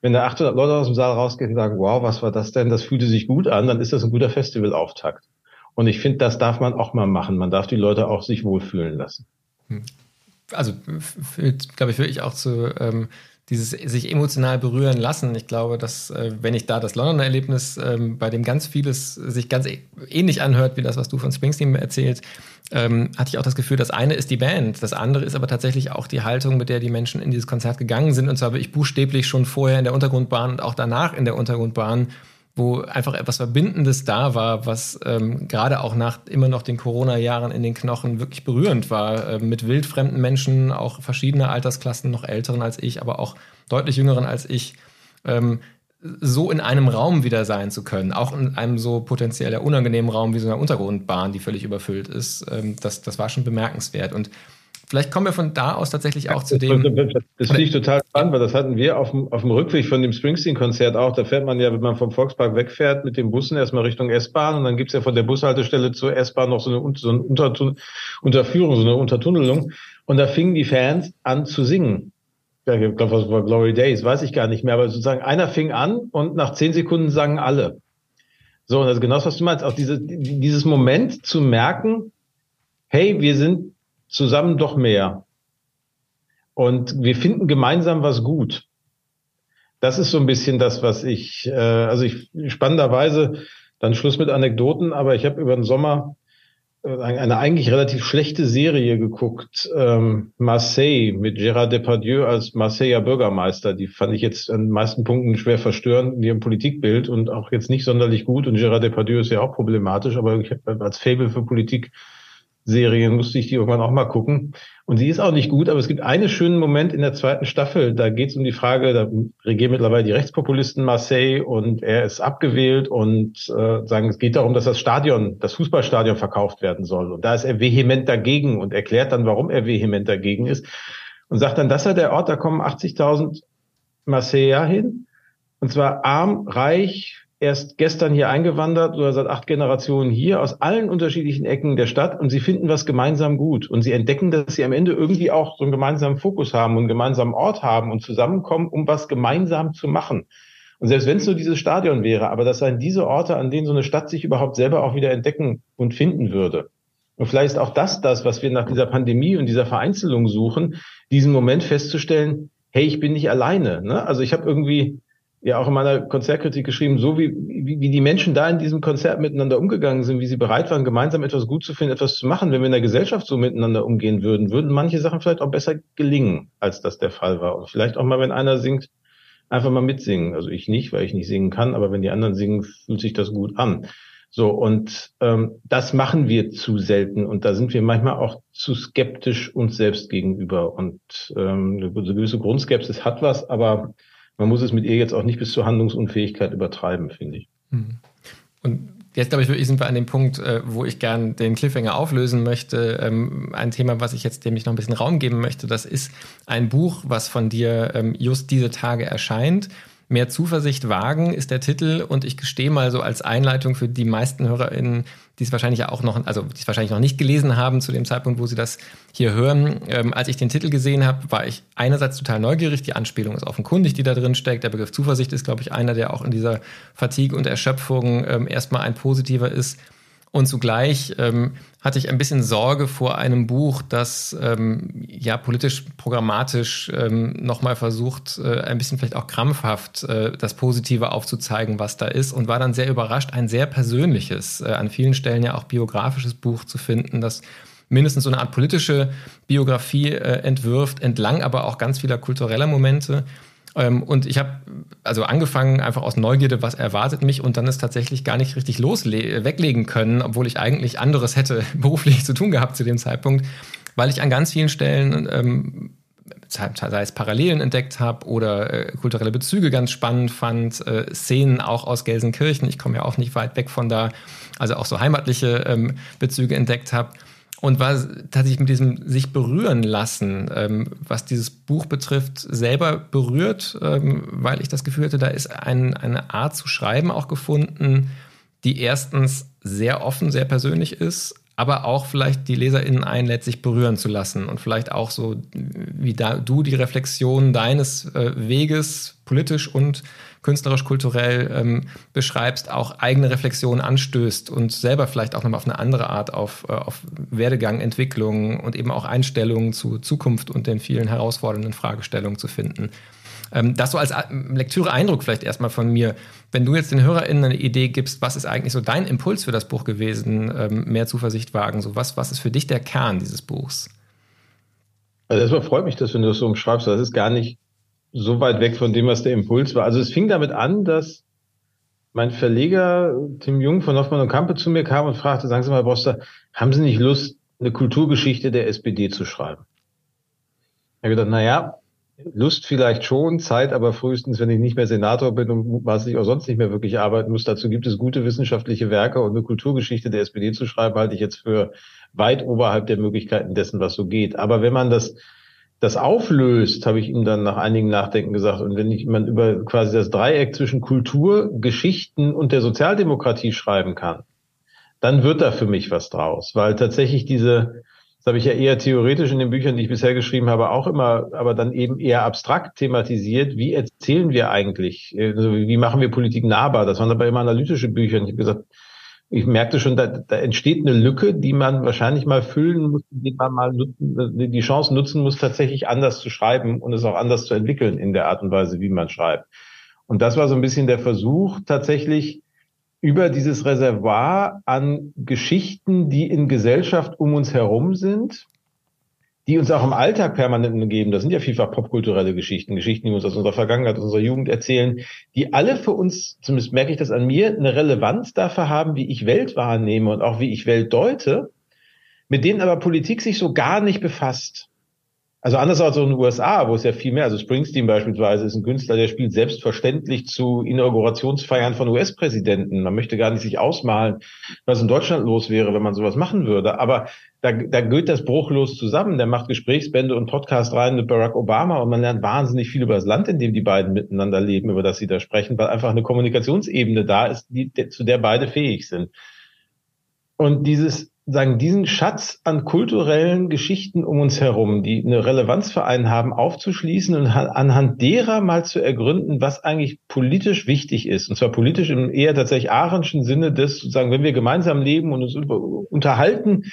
Speaker 2: Wenn da 800 Leute aus dem Saal rausgehen und sagen, wow, was war das denn? Das fühlte sich gut an, dann ist das ein guter Festivalauftakt. Und ich finde, das darf man auch mal machen. Man darf die Leute auch sich wohlfühlen lassen. Hm.
Speaker 1: Also, glaube ich, wirklich auch zu ähm, dieses sich emotional berühren lassen. Ich glaube, dass äh, wenn ich da das Londoner Erlebnis, ähm, bei dem ganz vieles sich ganz ähnlich anhört wie das, was du von Springsteen erzählt, ähm, hatte ich auch das Gefühl, das eine ist die Band, das andere ist aber tatsächlich auch die Haltung, mit der die Menschen in dieses Konzert gegangen sind. Und zwar wirklich buchstäblich schon vorher in der Untergrundbahn und auch danach in der Untergrundbahn wo einfach etwas Verbindendes da war, was ähm, gerade auch nach immer noch den Corona-Jahren in den Knochen wirklich berührend war. Äh, mit wildfremden Menschen, auch verschiedene Altersklassen, noch älteren als ich, aber auch deutlich jüngeren als ich. Ähm, so in einem Raum wieder sein zu können, auch in einem so potenziell unangenehmen Raum wie so einer Untergrundbahn, die völlig überfüllt ist, ähm, das, das war schon bemerkenswert. Und Vielleicht kommen wir von da aus tatsächlich auch zu dem.
Speaker 2: Das finde ich total spannend, weil das hatten wir auf dem, auf dem Rückweg von dem Springsteen-Konzert auch. Da fährt man ja, wenn man vom Volkspark wegfährt, mit den Bussen erstmal Richtung S-Bahn und dann gibt's ja von der Bushaltestelle zur S-Bahn noch so eine, so eine Untertun Unterführung, so eine Untertunnelung. Und da fingen die Fans an zu singen. Ja, ich glaube, was war Glory Days, weiß ich gar nicht mehr, aber sozusagen einer fing an und nach zehn Sekunden sangen alle. So, und das ist genau das, was du meinst. Auch diese, dieses Moment zu merken, hey, wir sind zusammen doch mehr. Und wir finden gemeinsam was gut. Das ist so ein bisschen das, was ich, äh, also ich spannenderweise, dann Schluss mit Anekdoten, aber ich habe über den Sommer äh, eine eigentlich relativ schlechte Serie geguckt, ähm, Marseille mit Gérard Depardieu als Marseiller Bürgermeister. Die fand ich jetzt an den meisten Punkten schwer verstörend in ihrem Politikbild und auch jetzt nicht sonderlich gut. Und Gérard Depardieu ist ja auch problematisch, aber ich habe als Fable für Politik Serien musste ich die irgendwann auch mal gucken. Und sie ist auch nicht gut, aber es gibt einen schönen Moment in der zweiten Staffel. Da geht es um die Frage, da regieren mittlerweile die Rechtspopulisten Marseille und er ist abgewählt und äh, sagen, es geht darum, dass das Stadion, das Fußballstadion verkauft werden soll. Und da ist er vehement dagegen und erklärt dann, warum er vehement dagegen ist und sagt dann, das ist der Ort, da kommen 80.000 Marseiller hin. Und zwar arm, reich, erst gestern hier eingewandert oder seit acht Generationen hier aus allen unterschiedlichen Ecken der Stadt und sie finden was gemeinsam gut und sie entdecken, dass sie am Ende irgendwie auch so einen gemeinsamen Fokus haben und einen gemeinsamen Ort haben und zusammenkommen, um was gemeinsam zu machen. Und selbst wenn es nur dieses Stadion wäre, aber das seien diese Orte, an denen so eine Stadt sich überhaupt selber auch wieder entdecken und finden würde. Und vielleicht auch das das, was wir nach dieser Pandemie und dieser Vereinzelung suchen, diesen Moment festzustellen, hey, ich bin nicht alleine. Ne? Also ich habe irgendwie ja auch in meiner Konzertkritik geschrieben, so wie, wie, wie die Menschen da in diesem Konzert miteinander umgegangen sind, wie sie bereit waren, gemeinsam etwas gut zu finden, etwas zu machen. Wenn wir in der Gesellschaft so miteinander umgehen würden, würden manche Sachen vielleicht auch besser gelingen, als das der Fall war. Und vielleicht auch mal, wenn einer singt, einfach mal mitsingen. Also ich nicht, weil ich nicht singen kann, aber wenn die anderen singen, fühlt sich das gut an. So, und ähm, das machen wir zu selten und da sind wir manchmal auch zu skeptisch uns selbst gegenüber. Und ähm, eine gewisse Grundskepsis hat was, aber man muss es mit ihr jetzt auch nicht bis zur Handlungsunfähigkeit übertreiben, finde ich.
Speaker 1: Hm. Und jetzt, glaube ich, wirklich sind wir an dem Punkt, äh, wo ich gern den Cliffhanger auflösen möchte. Ähm, ein Thema, was ich jetzt dem ich noch ein bisschen Raum geben möchte, das ist ein Buch, was von dir ähm, just diese Tage erscheint Mehr Zuversicht wagen ist der Titel und ich gestehe mal so als Einleitung für die meisten HörerInnen, die es wahrscheinlich auch noch, also die es wahrscheinlich noch nicht gelesen haben zu dem Zeitpunkt, wo sie das hier hören. Ähm, als ich den Titel gesehen habe, war ich einerseits total neugierig. Die Anspielung ist offenkundig, die da drin steckt. Der Begriff Zuversicht ist, glaube ich, einer, der auch in dieser Fatigue und Erschöpfung ähm, erstmal ein positiver ist. Und zugleich ähm, hatte ich ein bisschen Sorge vor einem Buch, das ähm, ja politisch programmatisch ähm, nochmal versucht, äh, ein bisschen vielleicht auch krampfhaft äh, das Positive aufzuzeigen, was da ist. Und war dann sehr überrascht, ein sehr persönliches, äh, an vielen Stellen ja auch biografisches Buch zu finden, das mindestens so eine Art politische Biografie äh, entwirft, entlang aber auch ganz vieler kultureller Momente ähm, und ich habe also angefangen einfach aus Neugierde, was erwartet mich und dann ist tatsächlich gar nicht richtig losle weglegen können, obwohl ich eigentlich anderes hätte [laughs] beruflich zu tun gehabt zu dem Zeitpunkt, weil ich an ganz vielen Stellen ähm, sei es Parallelen entdeckt habe oder äh, kulturelle Bezüge ganz spannend fand, äh, Szenen auch aus Gelsenkirchen, ich komme ja auch nicht weit weg von da, also auch so heimatliche ähm, Bezüge entdeckt habe und war tatsächlich mit diesem sich berühren lassen, ähm, was dieses Buch betrifft, selber berührt, ähm, weil ich das Gefühl hatte, da ist ein, eine Art zu schreiben auch gefunden, die erstens sehr offen, sehr persönlich ist, aber auch vielleicht die LeserInnen einlädt, sich berühren zu lassen und vielleicht auch so, wie da du die Reflexion deines äh, Weges politisch und künstlerisch-kulturell ähm, beschreibst, auch eigene Reflexionen anstößt und selber vielleicht auch nochmal auf eine andere Art auf, äh, auf Werdegang, Entwicklung und eben auch Einstellungen zu Zukunft und den vielen herausfordernden Fragestellungen zu finden. Ähm, das so als äh, Lektüre-Eindruck vielleicht erstmal von mir. Wenn du jetzt den HörerInnen eine Idee gibst, was ist eigentlich so dein Impuls für das Buch gewesen, ähm, mehr Zuversicht wagen? So was, was ist für dich der Kern dieses Buchs?
Speaker 2: Also erstmal freut mich, dass du das so umschreibst. Das ist gar nicht so weit weg von dem, was der Impuls war. Also es fing damit an, dass mein Verleger Tim Jung von Hoffmann und Kampe zu mir kam und fragte, sagen Sie mal, Boster, haben Sie nicht Lust, eine Kulturgeschichte der SPD zu schreiben? Ich habe gedacht, na ja, Lust vielleicht schon, Zeit aber frühestens, wenn ich nicht mehr Senator bin und was ich auch sonst nicht mehr wirklich arbeiten muss. Dazu gibt es gute wissenschaftliche Werke und eine Kulturgeschichte der SPD zu schreiben, halte ich jetzt für weit oberhalb der Möglichkeiten dessen, was so geht. Aber wenn man das das auflöst, habe ich ihm dann nach einigen Nachdenken gesagt. Und wenn ich man über quasi das Dreieck zwischen Kultur, Geschichten und der Sozialdemokratie schreiben kann, dann wird da für mich was draus, weil tatsächlich diese das habe ich ja eher theoretisch in den Büchern, die ich bisher geschrieben habe, auch immer, aber dann eben eher abstrakt thematisiert. Wie erzählen wir eigentlich? Also wie machen wir Politik nahbar? Das waren aber immer analytische Bücher. Und ich habe gesagt, ich merkte schon, da, da entsteht eine Lücke, die man wahrscheinlich mal füllen muss, die man mal die Chance nutzen muss, tatsächlich anders zu schreiben und es auch anders zu entwickeln in der Art und Weise, wie man schreibt. Und das war so ein bisschen der Versuch, tatsächlich über dieses Reservoir an Geschichten, die in Gesellschaft um uns herum sind, die uns auch im Alltag permanent umgeben. Das sind ja vielfach popkulturelle Geschichten, Geschichten, die uns aus unserer Vergangenheit, aus unserer Jugend erzählen, die alle für uns, zumindest merke ich das an mir, eine Relevanz dafür haben, wie ich Welt wahrnehme und auch wie ich Welt deute, mit denen aber Politik sich so gar nicht befasst. Also anders als in den USA, wo es ja viel mehr, also Springsteen beispielsweise ist ein Künstler, der spielt selbstverständlich zu Inaugurationsfeiern von US-Präsidenten. Man möchte gar nicht sich ausmalen, was in Deutschland los wäre, wenn man sowas machen würde. Aber da, da geht das bruchlos zusammen. Der macht Gesprächsbände und Podcast rein mit Barack Obama und man lernt wahnsinnig viel über das Land, in dem die beiden miteinander leben, über das sie da sprechen, weil einfach eine Kommunikationsebene da ist, die, zu der beide fähig sind. Und dieses sagen, diesen Schatz an kulturellen Geschichten um uns herum, die eine Relevanz für einen haben, aufzuschließen und anhand derer mal zu ergründen, was eigentlich politisch wichtig ist. Und zwar politisch im eher tatsächlich ahrenschen Sinne des, sozusagen, wenn wir gemeinsam leben und uns unterhalten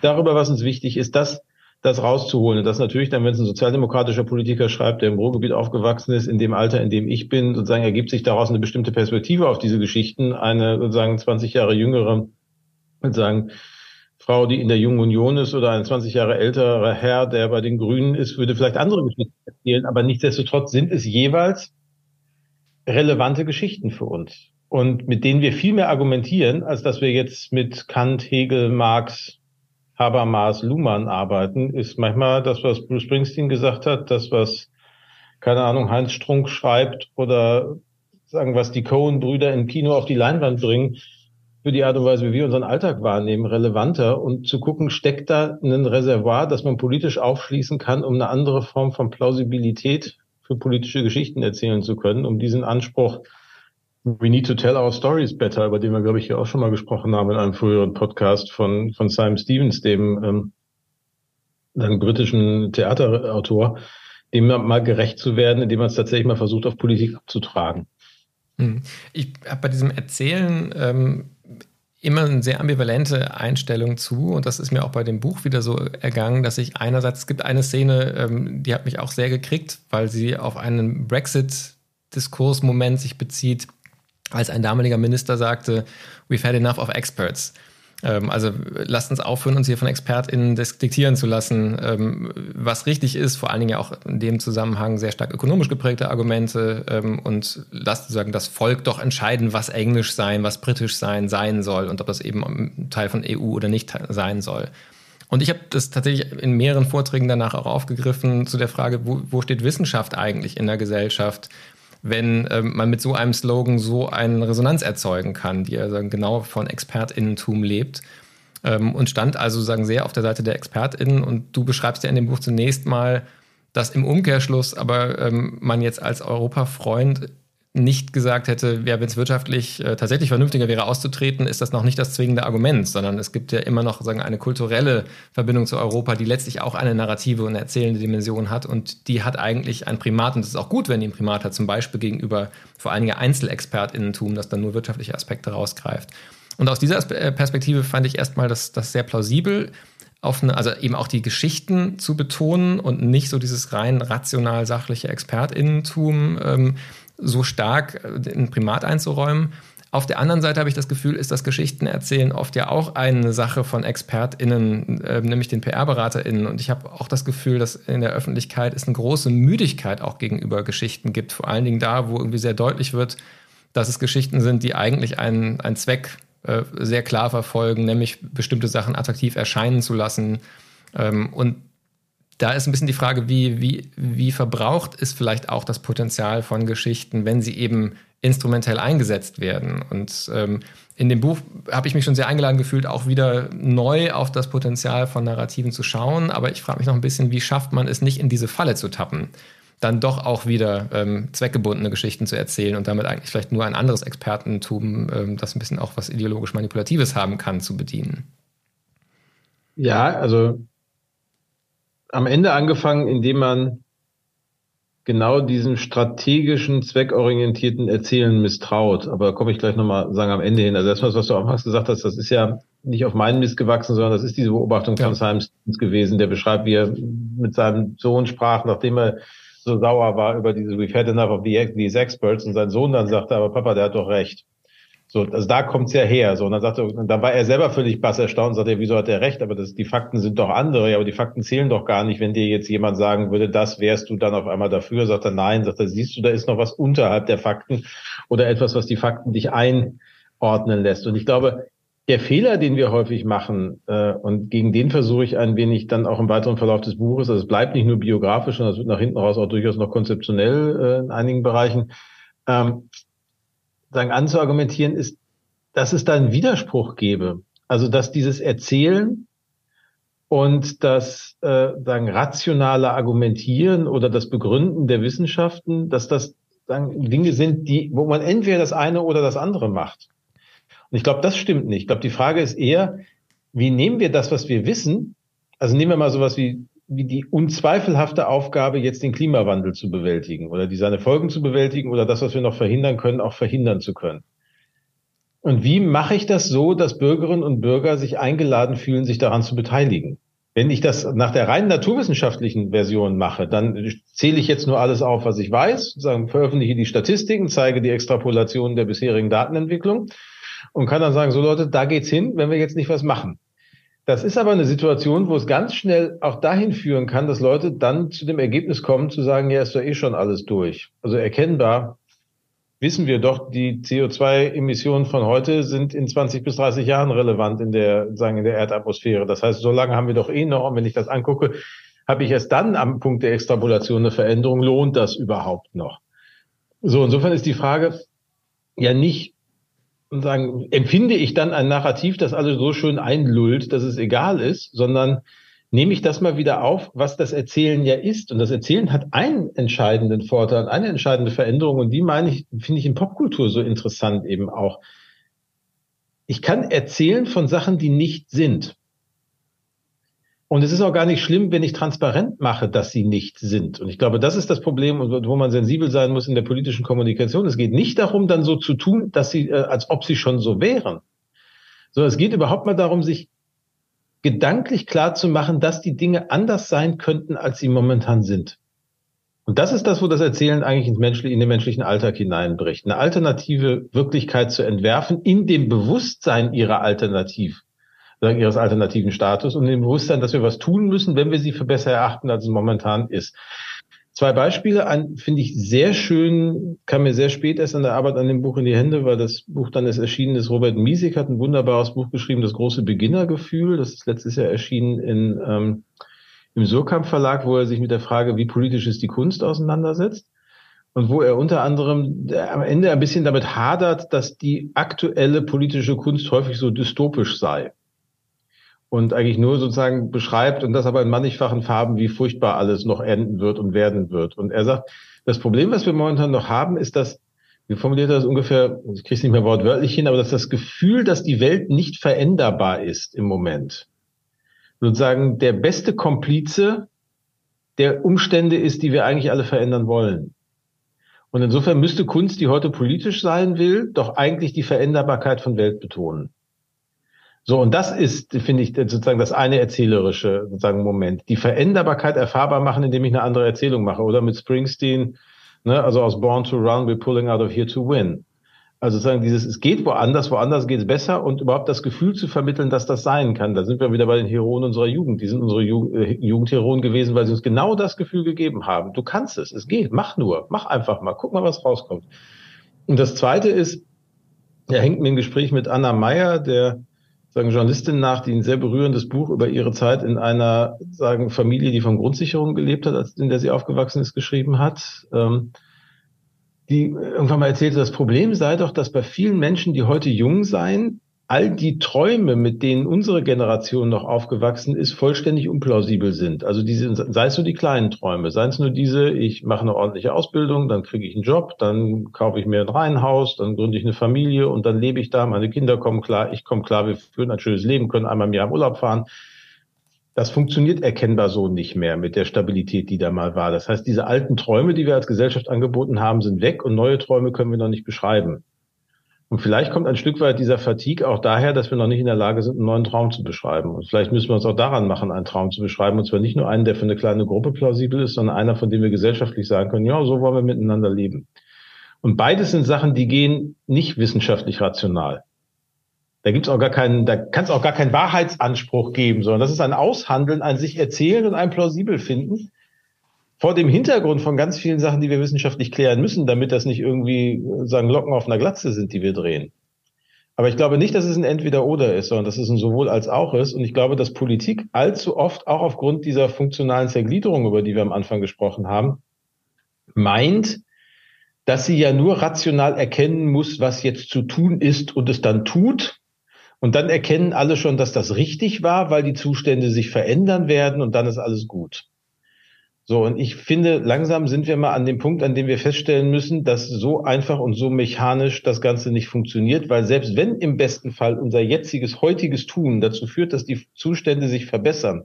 Speaker 2: darüber, was uns wichtig ist, das das rauszuholen. Und das natürlich dann, wenn es ein sozialdemokratischer Politiker schreibt, der im Ruhrgebiet aufgewachsen ist, in dem Alter, in dem ich bin, sozusagen ergibt sich daraus eine bestimmte Perspektive auf diese Geschichten. Eine sozusagen 20 Jahre jüngere, sozusagen Frau, die in der Jungen Union ist oder ein 20 Jahre älterer Herr, der bei den Grünen ist, würde vielleicht andere Geschichten erzählen, aber nichtsdestotrotz sind es jeweils relevante Geschichten für uns. Und mit denen wir viel mehr argumentieren, als dass wir jetzt mit Kant, Hegel, Marx, Habermas, Luhmann arbeiten, ist manchmal das, was Bruce Springsteen gesagt hat, das, was, keine Ahnung, Heinz Strunk schreibt oder sagen, was die Cohen-Brüder im Kino auf die Leinwand bringen, für die Art und Weise, wie wir unseren Alltag wahrnehmen, relevanter und zu gucken, steckt da ein Reservoir, das man politisch aufschließen kann, um eine andere Form von Plausibilität für politische Geschichten erzählen zu können, um diesen Anspruch We need to tell our stories better, über den wir, glaube ich, hier auch schon mal gesprochen haben in einem früheren Podcast von, von Simon Stevens, dem ähm, einem britischen Theaterautor, dem mal gerecht zu werden, indem man es tatsächlich mal versucht, auf Politik abzutragen.
Speaker 1: Hm. Ich habe bei diesem Erzählen ähm, immer eine sehr ambivalente Einstellung zu und das ist mir auch bei dem Buch wieder so ergangen, dass ich einerseits, es gibt eine Szene, ähm, die hat mich auch sehr gekriegt, weil sie auf einen Brexit-Diskursmoment sich bezieht, als ein damaliger Minister sagte, we've had enough of experts. Ähm, also lasst uns aufhören, uns hier von ExpertInnen diktieren zu lassen, ähm, was richtig ist, vor allen Dingen auch in dem Zusammenhang sehr stark ökonomisch geprägte Argumente ähm, und lasst sozusagen das Volk doch entscheiden, was Englisch sein, was Britisch sein sein soll und ob das eben Teil von EU oder nicht sein soll. Und ich habe das tatsächlich in mehreren Vorträgen danach auch aufgegriffen zu der Frage, wo, wo steht Wissenschaft eigentlich in der Gesellschaft? Wenn ähm, man mit so einem Slogan so eine Resonanz erzeugen kann, die also genau von ExpertInnentum lebt. Ähm, und stand also sagen sehr auf der Seite der ExpertInnen. Und du beschreibst ja in dem Buch zunächst mal, dass im Umkehrschluss aber ähm, man jetzt als Europafreund nicht gesagt hätte, ja, wenn es wirtschaftlich äh, tatsächlich vernünftiger wäre, auszutreten, ist das noch nicht das zwingende Argument, sondern es gibt ja immer noch sagen, eine kulturelle Verbindung zu Europa, die letztlich auch eine narrative und erzählende Dimension hat und die hat eigentlich ein Primat und es ist auch gut, wenn die ein Primat hat, zum Beispiel gegenüber vor allen Dingen Einzelexpertinnentum, das dann nur wirtschaftliche Aspekte rausgreift. Und aus dieser äh, Perspektive fand ich erstmal das, das sehr plausibel, auf eine, also eben auch die Geschichten zu betonen und nicht so dieses rein rational sachliche Expertinnentum ähm, so stark äh, in Primat einzuräumen. Auf der anderen Seite habe ich das Gefühl, ist das Geschichtenerzählen oft ja auch eine Sache von ExpertInnen, äh, nämlich den PR-BeraterInnen. Und ich habe auch das Gefühl, dass in der Öffentlichkeit es eine große Müdigkeit auch gegenüber Geschichten gibt. Vor allen Dingen da, wo irgendwie sehr deutlich wird, dass es Geschichten sind, die eigentlich einen, einen Zweck äh, sehr klar verfolgen, nämlich bestimmte Sachen attraktiv erscheinen zu lassen. Ähm, und da ist ein bisschen die Frage, wie, wie, wie verbraucht ist vielleicht auch das Potenzial von Geschichten, wenn sie eben instrumentell eingesetzt werden. Und ähm, in dem Buch habe ich mich schon sehr eingeladen gefühlt, auch wieder neu auf das Potenzial von Narrativen zu schauen. Aber ich frage mich noch ein bisschen, wie schafft man es nicht in diese Falle zu tappen? Dann doch auch wieder ähm, zweckgebundene Geschichten zu erzählen und damit eigentlich vielleicht nur ein anderes Expertentum, ähm, das ein bisschen auch was ideologisch Manipulatives haben kann, zu bedienen.
Speaker 2: Ja, also am Ende angefangen, indem man genau diesem strategischen, zweckorientierten Erzählen misstraut. Aber da komme ich gleich nochmal sagen am Ende hin. Also erstmal, was du auch mal gesagt hast, das ist ja nicht auf meinen Mist gewachsen, sondern das ist diese Beobachtung ja. von Simon Stevens gewesen, der beschreibt, wie er mit seinem Sohn sprach, nachdem er so sauer war über diese We've had enough of these experts und sein Sohn dann sagte, aber Papa, der hat doch recht. So, also da kommt's ja her. So, und dann sagte, und dann war er selber völlig bass erstaunt und sagte, wieso hat er recht? Aber das, die Fakten sind doch andere. Ja, aber die Fakten zählen doch gar nicht. Wenn dir jetzt jemand sagen würde, das wärst du dann auf einmal dafür, sagt er nein, sagt er, siehst du, da ist noch was unterhalb der Fakten oder etwas, was die Fakten dich einordnen lässt. Und ich glaube, der Fehler, den wir häufig machen, äh, und gegen den versuche ich ein wenig dann auch im weiteren Verlauf des Buches, also es bleibt nicht nur biografisch, sondern es wird nach hinten raus auch durchaus noch konzeptionell äh, in einigen Bereichen, ähm, sagen, anzuargumentieren, ist, dass es da einen Widerspruch gäbe. Also, dass dieses Erzählen und das äh, sagen, rationale Argumentieren oder das Begründen der Wissenschaften, dass das sagen, Dinge sind, die, wo man entweder das eine oder das andere macht. Und ich glaube, das stimmt nicht. Ich glaube, die Frage ist eher, wie nehmen wir das, was wir wissen? Also nehmen wir mal sowas wie wie die unzweifelhafte Aufgabe, jetzt den Klimawandel zu bewältigen oder die seine Folgen zu bewältigen oder das, was wir noch verhindern können, auch verhindern zu können. Und wie mache ich das so, dass Bürgerinnen und Bürger sich eingeladen fühlen, sich daran zu beteiligen? Wenn ich das nach der rein naturwissenschaftlichen Version mache, dann zähle ich jetzt nur alles auf, was ich weiß, sagen, veröffentliche die Statistiken, zeige die Extrapolation der bisherigen Datenentwicklung und kann dann sagen, so Leute, da geht's hin, wenn wir jetzt nicht was machen. Das ist aber eine Situation, wo es ganz schnell auch dahin führen kann, dass Leute dann zu dem Ergebnis kommen, zu sagen, ja, ist doch eh schon alles durch. Also erkennbar wissen wir doch, die CO2-Emissionen von heute sind in 20 bis 30 Jahren relevant in der, sagen, in der Erdatmosphäre. Das heißt, so lange haben wir doch eh noch. Und wenn ich das angucke, habe ich erst dann am Punkt der Extrapolation eine Veränderung. Lohnt das überhaupt noch? So, insofern ist die Frage ja nicht, und sagen, empfinde ich dann ein Narrativ, das alles so schön einlullt, dass es egal ist, sondern nehme ich das mal wieder auf, was das Erzählen ja ist. Und das Erzählen hat einen entscheidenden Vorteil, eine entscheidende Veränderung. Und die meine ich, finde ich in Popkultur so interessant eben auch. Ich kann erzählen von Sachen, die nicht sind. Und es ist auch gar nicht schlimm, wenn ich transparent mache, dass sie nicht sind. Und ich glaube, das ist das Problem, wo man sensibel sein muss in der politischen Kommunikation. Es geht nicht darum, dann so zu tun, dass sie, äh, als ob sie schon so wären. Sondern es geht überhaupt mal darum, sich gedanklich klar zu machen, dass die Dinge anders sein könnten, als sie momentan sind. Und das ist das, wo das Erzählen eigentlich ins menschliche, in den menschlichen Alltag hineinbricht. Eine alternative Wirklichkeit zu entwerfen, in dem Bewusstsein ihrer Alternativ sagen, ihres alternativen Status und dem Bewusstsein, dass wir was tun müssen, wenn wir sie für besser erachten, als es momentan ist. Zwei Beispiele, ein finde ich sehr schön, kam mir sehr spät erst an der Arbeit an dem Buch in die Hände, weil das Buch dann ist erschienen ist. Robert Miesig hat ein wunderbares Buch geschrieben, das große Beginnergefühl. Das ist letztes Jahr erschienen in, ähm, im Surkamp Verlag, wo er sich mit der Frage, wie politisch ist die Kunst auseinandersetzt. Und wo er unter anderem am Ende ein bisschen damit hadert, dass die aktuelle politische Kunst häufig so dystopisch sei und eigentlich nur sozusagen beschreibt und das aber in mannigfachen Farben, wie furchtbar alles noch enden wird und werden wird. Und er sagt, das Problem, was wir momentan noch haben, ist, dass, wie formuliert er das ungefähr, ich kriege es nicht mehr wortwörtlich hin, aber dass das Gefühl, dass die Welt nicht veränderbar ist im Moment, sozusagen der beste Komplize der Umstände ist, die wir eigentlich alle verändern wollen. Und insofern müsste Kunst, die heute politisch sein will, doch eigentlich die Veränderbarkeit von Welt betonen. So, und das ist, finde ich, sozusagen das eine erzählerische sozusagen Moment. Die Veränderbarkeit erfahrbar machen, indem ich eine andere Erzählung mache. Oder mit Springsteen, ne, also aus Born to Run, we're pulling out of here to win. Also sozusagen dieses, es geht woanders, woanders geht es besser und überhaupt das Gefühl zu vermitteln, dass das sein kann. Da sind wir wieder bei den Heroen unserer Jugend. Die sind unsere Jugend, äh, Jugendheroen gewesen, weil sie uns genau das Gefühl gegeben haben. Du kannst es, es geht, mach nur, mach einfach mal, guck mal, was rauskommt. Und das zweite ist, er hängt mir im Gespräch mit Anna Meyer, der sagen Journalistin nach, die ein sehr berührendes Buch über ihre Zeit in einer sagen Familie, die von Grundsicherung gelebt hat, in der sie aufgewachsen ist, geschrieben hat. Ähm, die irgendwann mal erzählte, das Problem sei doch, dass bei vielen Menschen, die heute jung seien, all die Träume, mit denen unsere Generation noch aufgewachsen ist, vollständig unplausibel sind. Also diese, sei es nur die kleinen Träume, sei es nur diese, ich mache eine ordentliche Ausbildung, dann kriege ich einen Job, dann kaufe ich mir ein Reihenhaus, dann gründe ich eine Familie und dann lebe ich da, meine Kinder kommen klar, ich komme klar, wir führen ein schönes Leben, können einmal im Jahr im Urlaub fahren. Das funktioniert erkennbar so nicht mehr mit der Stabilität, die da mal war. Das heißt, diese alten Träume, die wir als Gesellschaft angeboten haben, sind weg und neue Träume können wir noch nicht beschreiben. Und vielleicht kommt ein Stück weit dieser Fatigue auch daher, dass wir noch nicht in der Lage sind, einen neuen Traum zu beschreiben. Und vielleicht müssen wir uns auch daran machen, einen Traum zu beschreiben. Und zwar nicht nur einen, der für eine kleine Gruppe plausibel ist, sondern einer, von dem wir gesellschaftlich sagen können, ja, so wollen wir miteinander leben. Und beides sind Sachen, die gehen nicht wissenschaftlich rational. Da gibt's auch gar keinen, da kann es auch gar keinen Wahrheitsanspruch geben, sondern das ist ein Aushandeln, ein sich erzählen und ein plausibel finden vor dem Hintergrund von ganz vielen Sachen, die wir wissenschaftlich klären müssen, damit das nicht irgendwie sagen Locken auf einer Glatze sind, die wir drehen. Aber ich glaube nicht, dass es ein Entweder-Oder ist, sondern dass es ein sowohl als auch ist. Und ich glaube, dass Politik allzu oft auch aufgrund dieser funktionalen Zergliederung, über die wir am Anfang gesprochen haben, meint, dass sie ja nur rational erkennen muss, was jetzt zu tun ist und es dann tut. Und dann erkennen alle schon, dass das richtig war, weil die Zustände sich verändern werden und dann ist alles gut. So, und ich finde, langsam sind wir mal an dem Punkt, an dem wir feststellen müssen, dass so einfach und so mechanisch das Ganze nicht funktioniert, weil selbst wenn im besten Fall unser jetziges, heutiges Tun dazu führt, dass die Zustände sich verbessern,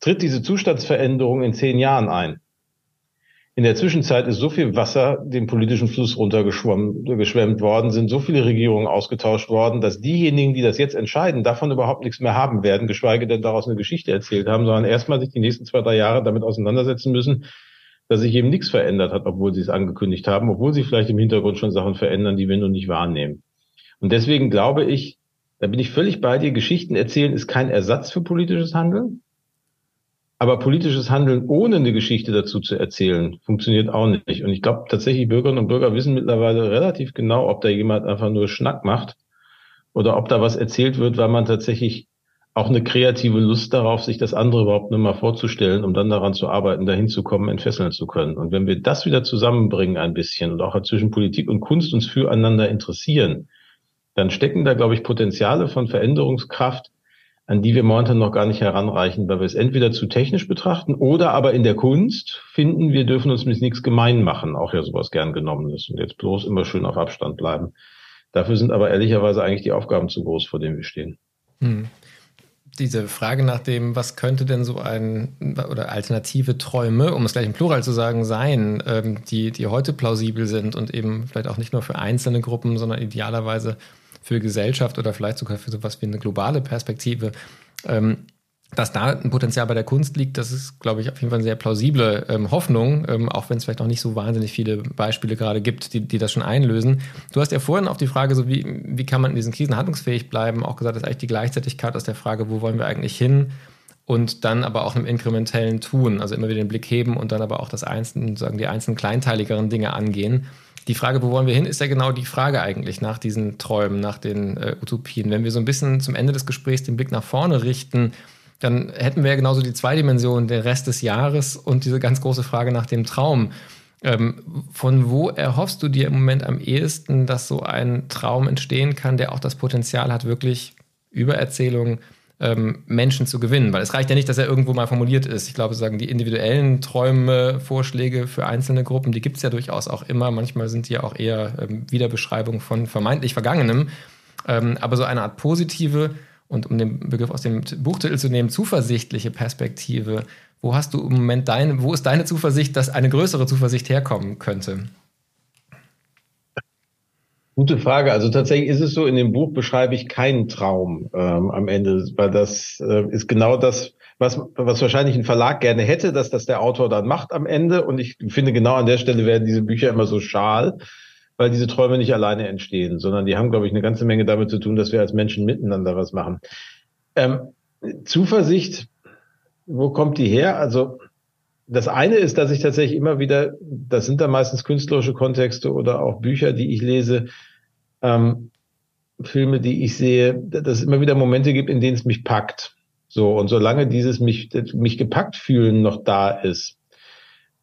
Speaker 2: tritt diese Zustandsveränderung in zehn Jahren ein. In der Zwischenzeit ist so viel Wasser den politischen Fluss runtergeschwemmt worden, sind so viele Regierungen ausgetauscht worden, dass diejenigen, die das jetzt entscheiden, davon überhaupt nichts mehr haben werden, geschweige denn daraus eine Geschichte erzählt haben, sondern erstmal sich die nächsten zwei, drei Jahre damit auseinandersetzen müssen, dass sich eben nichts verändert hat, obwohl sie es angekündigt haben, obwohl sie vielleicht im Hintergrund schon Sachen verändern, die wir nur nicht wahrnehmen. Und deswegen glaube ich, da bin ich völlig bei dir, Geschichten erzählen ist kein Ersatz für politisches Handeln. Aber politisches Handeln ohne eine Geschichte dazu zu erzählen, funktioniert auch nicht. Und ich glaube tatsächlich, Bürgerinnen und Bürger wissen mittlerweile relativ genau, ob da jemand einfach nur Schnack macht oder ob da was erzählt wird, weil man tatsächlich auch eine kreative Lust darauf, sich das andere überhaupt nur mal vorzustellen, um dann daran zu arbeiten, dahin zu kommen, entfesseln zu können. Und wenn wir das wieder zusammenbringen ein bisschen und auch zwischen Politik und Kunst uns füreinander interessieren, dann stecken da, glaube ich, Potenziale von Veränderungskraft, an die wir momentan noch gar nicht heranreichen, weil wir es entweder zu technisch betrachten oder aber in der Kunst finden, wir dürfen uns mit nichts gemein machen, auch ja sowas gern genommen ist und jetzt bloß immer schön auf Abstand bleiben. Dafür sind aber ehrlicherweise eigentlich die Aufgaben zu groß, vor denen wir stehen. Hm.
Speaker 1: Diese Frage nach dem, was könnte denn so ein oder alternative Träume, um es gleich im Plural zu sagen, sein, ähm, die, die heute plausibel sind und eben vielleicht auch nicht nur für einzelne Gruppen, sondern idealerweise für Gesellschaft oder vielleicht sogar für sowas wie eine globale Perspektive. Ähm, dass da ein Potenzial bei der Kunst liegt, das ist, glaube ich, auf jeden Fall eine sehr plausible ähm, Hoffnung, ähm, auch wenn es vielleicht noch nicht so wahnsinnig viele Beispiele gerade gibt, die, die das schon einlösen. Du hast ja vorhin auf die Frage, so wie, wie kann man in diesen Krisen handlungsfähig bleiben, auch gesagt, dass eigentlich die Gleichzeitigkeit aus der Frage, wo wollen wir eigentlich hin, und dann aber auch einem inkrementellen Tun, also immer wieder den Blick heben und dann aber auch das einzelne, sagen die einzelnen kleinteiligeren Dinge angehen die Frage, wo wollen wir hin, ist ja genau die Frage eigentlich nach diesen Träumen, nach den äh, Utopien. Wenn wir so ein bisschen zum Ende des Gesprächs den Blick nach vorne richten, dann hätten wir ja genauso die zwei Dimensionen, den Rest des Jahres und diese ganz große Frage nach dem Traum. Ähm, von wo erhoffst du dir im Moment am ehesten, dass so ein Traum entstehen kann, der auch das Potenzial hat, wirklich über Erzählungen ähm, Menschen zu gewinnen. Weil es reicht ja nicht, dass er irgendwo mal formuliert ist. Ich glaube, sagen die individuellen Träume, Vorschläge für einzelne Gruppen, die gibt es ja durchaus auch immer. Manchmal sind die ja auch eher ähm, Wiederbeschreibungen von vermeintlich Vergangenem. Ähm, aber so eine Art positive und um den Begriff aus dem Buchtitel zu nehmen, zuversichtliche Perspektive. Wo hast du im Moment deine, wo ist deine Zuversicht, dass eine größere Zuversicht herkommen könnte?
Speaker 2: Gute Frage. Also tatsächlich ist es so, in dem Buch beschreibe ich keinen Traum ähm, am Ende, weil das äh, ist genau das, was, was wahrscheinlich ein Verlag gerne hätte, dass das der Autor dann macht am Ende. Und ich finde, genau an der Stelle werden diese Bücher immer so schal, weil diese Träume nicht alleine entstehen, sondern die haben, glaube ich, eine ganze Menge damit zu tun, dass wir als Menschen miteinander was machen. Ähm, Zuversicht, wo kommt die her? Also das eine ist, dass ich tatsächlich immer wieder, das sind dann meistens künstlerische Kontexte oder auch Bücher, die ich lese, ähm, Filme, die ich sehe, dass es immer wieder Momente gibt, in denen es mich packt. So, und solange dieses mich, mich gepackt fühlen noch da ist,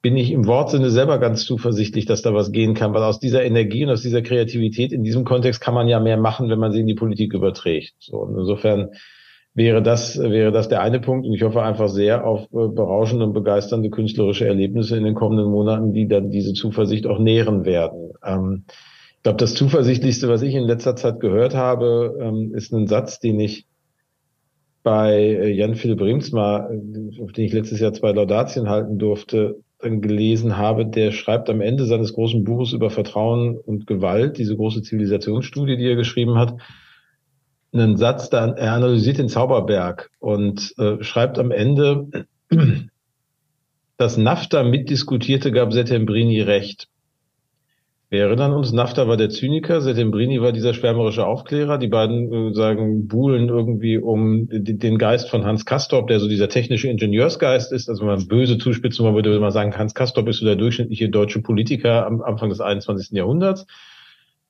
Speaker 2: bin ich im Wortsinne selber ganz zuversichtlich, dass da was gehen kann, weil aus dieser Energie und aus dieser Kreativität in diesem Kontext kann man ja mehr machen, wenn man sie in die Politik überträgt. So, und insofern wäre das, wäre das der eine Punkt. Und ich hoffe einfach sehr auf äh, berauschende und begeisternde künstlerische Erlebnisse in den kommenden Monaten, die dann diese Zuversicht auch nähren werden. Ähm, ich glaube, das Zuversichtlichste, was ich in letzter Zeit gehört habe, ähm, ist ein Satz, den ich bei äh, Jan Philipp Riemsma, äh, auf den ich letztes Jahr zwei Laudatien halten durfte, gelesen habe, der schreibt am Ende seines großen Buches über Vertrauen und Gewalt, diese große Zivilisationsstudie, die er geschrieben hat, einen Satz, da er analysiert den Zauberberg und äh, schreibt am Ende, [clears throat] das NAFTA mitdiskutierte gab Settembrini recht. Wir erinnern uns, Nafta war der Zyniker, Settembrini war dieser schwärmerische Aufklärer. Die beiden äh, sagen, buhlen irgendwie um den Geist von Hans Kastorp, der so dieser technische Ingenieursgeist ist. Also wenn man böse zuspitzen würde, würde man sagen, Hans Kastorp ist so der durchschnittliche deutsche Politiker am Anfang des 21. Jahrhunderts.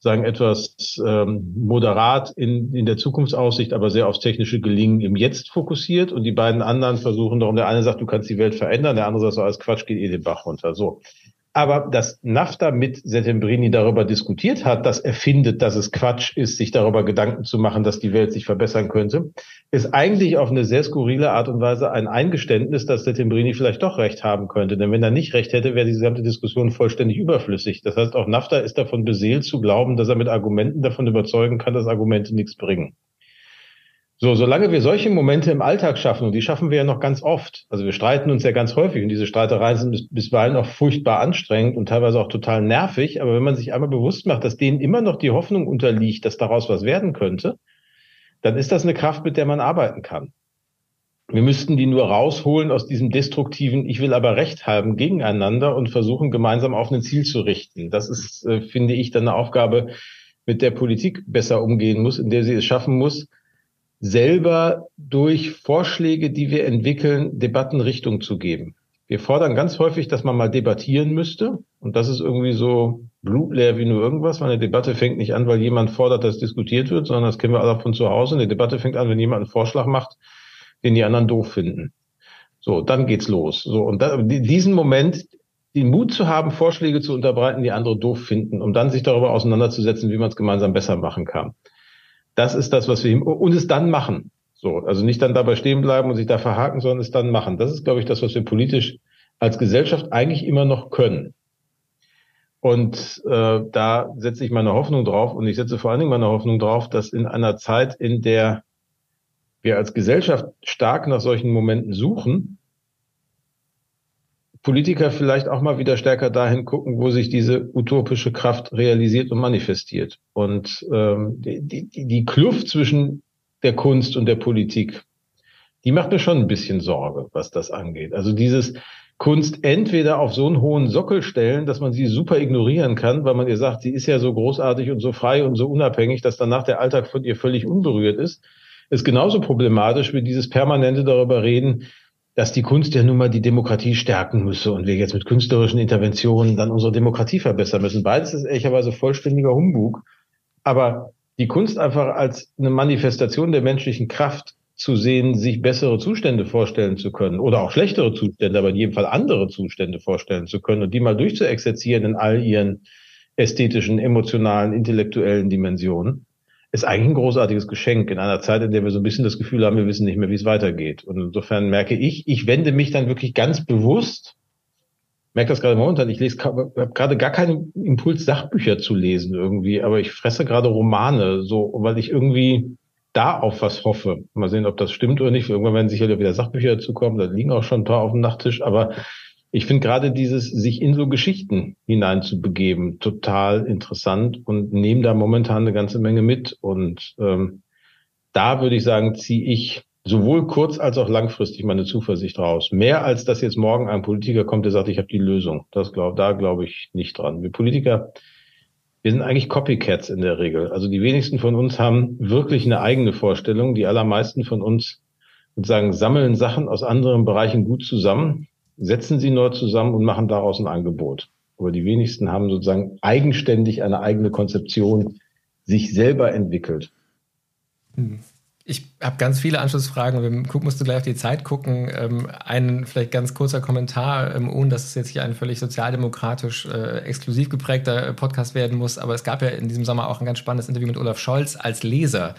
Speaker 2: Sagen etwas ähm, moderat in, in der Zukunftsaussicht, aber sehr aufs technische Gelingen im Jetzt fokussiert. Und die beiden anderen versuchen darum, der eine sagt, du kannst die Welt verändern, der andere sagt, so als Quatsch geht eh den Bach runter. So. Aber dass NAFTA mit Settembrini darüber diskutiert hat, dass er findet, dass es Quatsch ist, sich darüber Gedanken zu machen, dass die Welt sich verbessern könnte, ist eigentlich auf eine sehr skurrile Art und Weise ein Eingeständnis, dass Settembrini vielleicht doch recht haben könnte. Denn wenn er nicht recht hätte, wäre diese gesamte Diskussion vollständig überflüssig. Das heißt, auch NAFTA ist davon beseelt zu glauben, dass er mit Argumenten davon überzeugen kann, dass Argumente nichts bringen. So, solange wir solche Momente im Alltag schaffen, und die schaffen wir ja noch ganz oft, also wir streiten uns ja ganz häufig und diese Streitereien sind bisweilen auch furchtbar anstrengend und teilweise auch total nervig, aber wenn man sich einmal bewusst macht, dass denen immer noch die Hoffnung unterliegt, dass daraus was werden könnte, dann ist das eine Kraft, mit der man arbeiten kann. Wir müssten die nur rausholen aus diesem destruktiven, ich will aber Recht haben, gegeneinander und versuchen, gemeinsam auf ein Ziel zu richten. Das ist, äh, finde ich, dann eine Aufgabe, mit der Politik besser umgehen muss, in der sie es schaffen muss, selber durch Vorschläge, die wir entwickeln, Debatten Richtung zu geben. Wir fordern ganz häufig, dass man mal debattieren müsste. Und das ist irgendwie so blutleer wie nur irgendwas. Weil eine Debatte fängt nicht an, weil jemand fordert, dass diskutiert wird, sondern das kennen wir alle von zu Hause. Eine Debatte fängt an, wenn jemand einen Vorschlag macht, den die anderen doof finden. So, dann geht's los. So, und da, diesen Moment, den Mut zu haben, Vorschläge zu unterbreiten, die andere doof finden, um dann sich darüber auseinanderzusetzen, wie man es gemeinsam besser machen kann. Das ist das, was wir und es dann machen. So, also nicht dann dabei stehen bleiben und sich da verhaken, sondern es dann machen. Das ist, glaube ich, das, was wir politisch als Gesellschaft eigentlich immer noch können. Und äh, da setze ich meine Hoffnung drauf und ich setze vor allen Dingen meine Hoffnung drauf, dass in einer Zeit, in der wir als Gesellschaft stark nach solchen Momenten suchen, Politiker vielleicht auch mal wieder stärker dahin gucken, wo sich diese utopische Kraft realisiert und manifestiert. Und ähm, die, die, die Kluft zwischen der Kunst und der Politik, die macht mir schon ein bisschen Sorge, was das angeht. Also dieses Kunst entweder auf so einen hohen Sockel stellen, dass man sie super ignorieren kann, weil man ihr sagt, sie ist ja so großartig und so frei und so unabhängig, dass danach der Alltag von ihr völlig unberührt ist, ist genauso problematisch wie dieses permanente darüber reden, dass die Kunst ja nun mal die Demokratie stärken müsse und wir jetzt mit künstlerischen Interventionen dann unsere Demokratie verbessern müssen. Beides ist ehrlicherweise vollständiger Humbug. Aber die Kunst einfach als eine Manifestation der menschlichen Kraft zu sehen, sich bessere Zustände vorstellen zu können oder auch schlechtere Zustände, aber in jedem Fall andere Zustände vorstellen zu können und die mal durchzuexerzieren in all ihren ästhetischen, emotionalen, intellektuellen Dimensionen ist eigentlich ein großartiges Geschenk in einer Zeit, in der wir so ein bisschen das Gefühl haben, wir wissen nicht mehr, wie es weitergeht. Und insofern merke ich, ich wende mich dann wirklich ganz bewusst, merke das gerade momentan, ich lese, habe gerade gar keinen Impuls, Sachbücher zu lesen irgendwie, aber ich fresse gerade Romane, so, weil ich irgendwie da auf was hoffe. Mal sehen, ob das stimmt oder nicht. Irgendwann werden sicher wieder Sachbücher dazu kommen, da liegen auch schon ein paar auf dem Nachttisch, aber ich finde gerade dieses, sich in so Geschichten hineinzubegeben, total interessant und nehme da momentan eine ganze Menge mit. Und ähm, da würde ich sagen, ziehe ich sowohl kurz- als auch langfristig meine Zuversicht raus. Mehr als dass jetzt morgen ein Politiker kommt, der sagt, ich habe die Lösung. Das glaub, da glaube ich nicht dran. Wir Politiker, wir sind eigentlich Copycats in der Regel. Also die wenigsten von uns haben wirklich eine eigene Vorstellung. Die allermeisten von uns sozusagen sammeln Sachen aus anderen Bereichen gut zusammen setzen sie neu zusammen und machen daraus ein Angebot. Aber die wenigsten haben sozusagen eigenständig eine eigene Konzeption, sich selber entwickelt.
Speaker 1: Hm. Ich habe ganz viele Anschlussfragen. Wir musst du gleich auf die Zeit gucken. Ähm, ein vielleicht ganz kurzer Kommentar, ähm, ohne dass es jetzt hier ein völlig sozialdemokratisch äh, exklusiv geprägter Podcast werden muss. Aber es gab ja in diesem Sommer auch ein ganz spannendes Interview mit Olaf Scholz als Leser.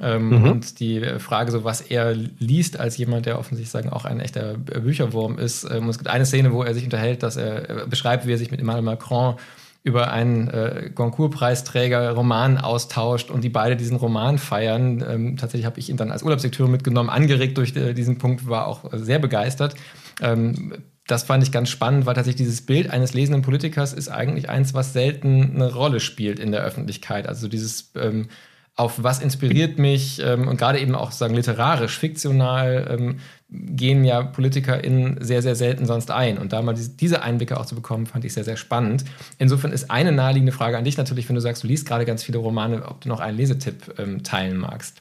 Speaker 1: Ähm, mhm. Und die Frage, so was er liest als jemand, der offensichtlich sagen auch ein echter Bücherwurm ist. Ähm, es gibt eine Szene, wo er sich unterhält, dass er beschreibt, wie er sich mit Emmanuel Macron über einen äh, Goncourt-Preisträger Roman austauscht und die beide diesen Roman feiern. Ähm, tatsächlich habe ich ihn dann als Urlaubslektüre mitgenommen, angeregt durch äh, diesen Punkt, war auch sehr begeistert. Ähm, das fand ich ganz spannend, weil tatsächlich dieses Bild eines lesenden Politikers ist eigentlich eins, was selten eine Rolle spielt in der Öffentlichkeit. Also dieses ähm, auf was inspiriert mich ähm, und gerade eben auch sagen literarisch, fiktional ähm, gehen ja PolitikerInnen sehr, sehr selten sonst ein. Und da mal diese Einblicke auch zu bekommen, fand ich sehr, sehr spannend. Insofern ist eine naheliegende Frage an dich natürlich, wenn du sagst, du liest gerade ganz viele Romane, ob du noch einen Lesetipp ähm, teilen magst.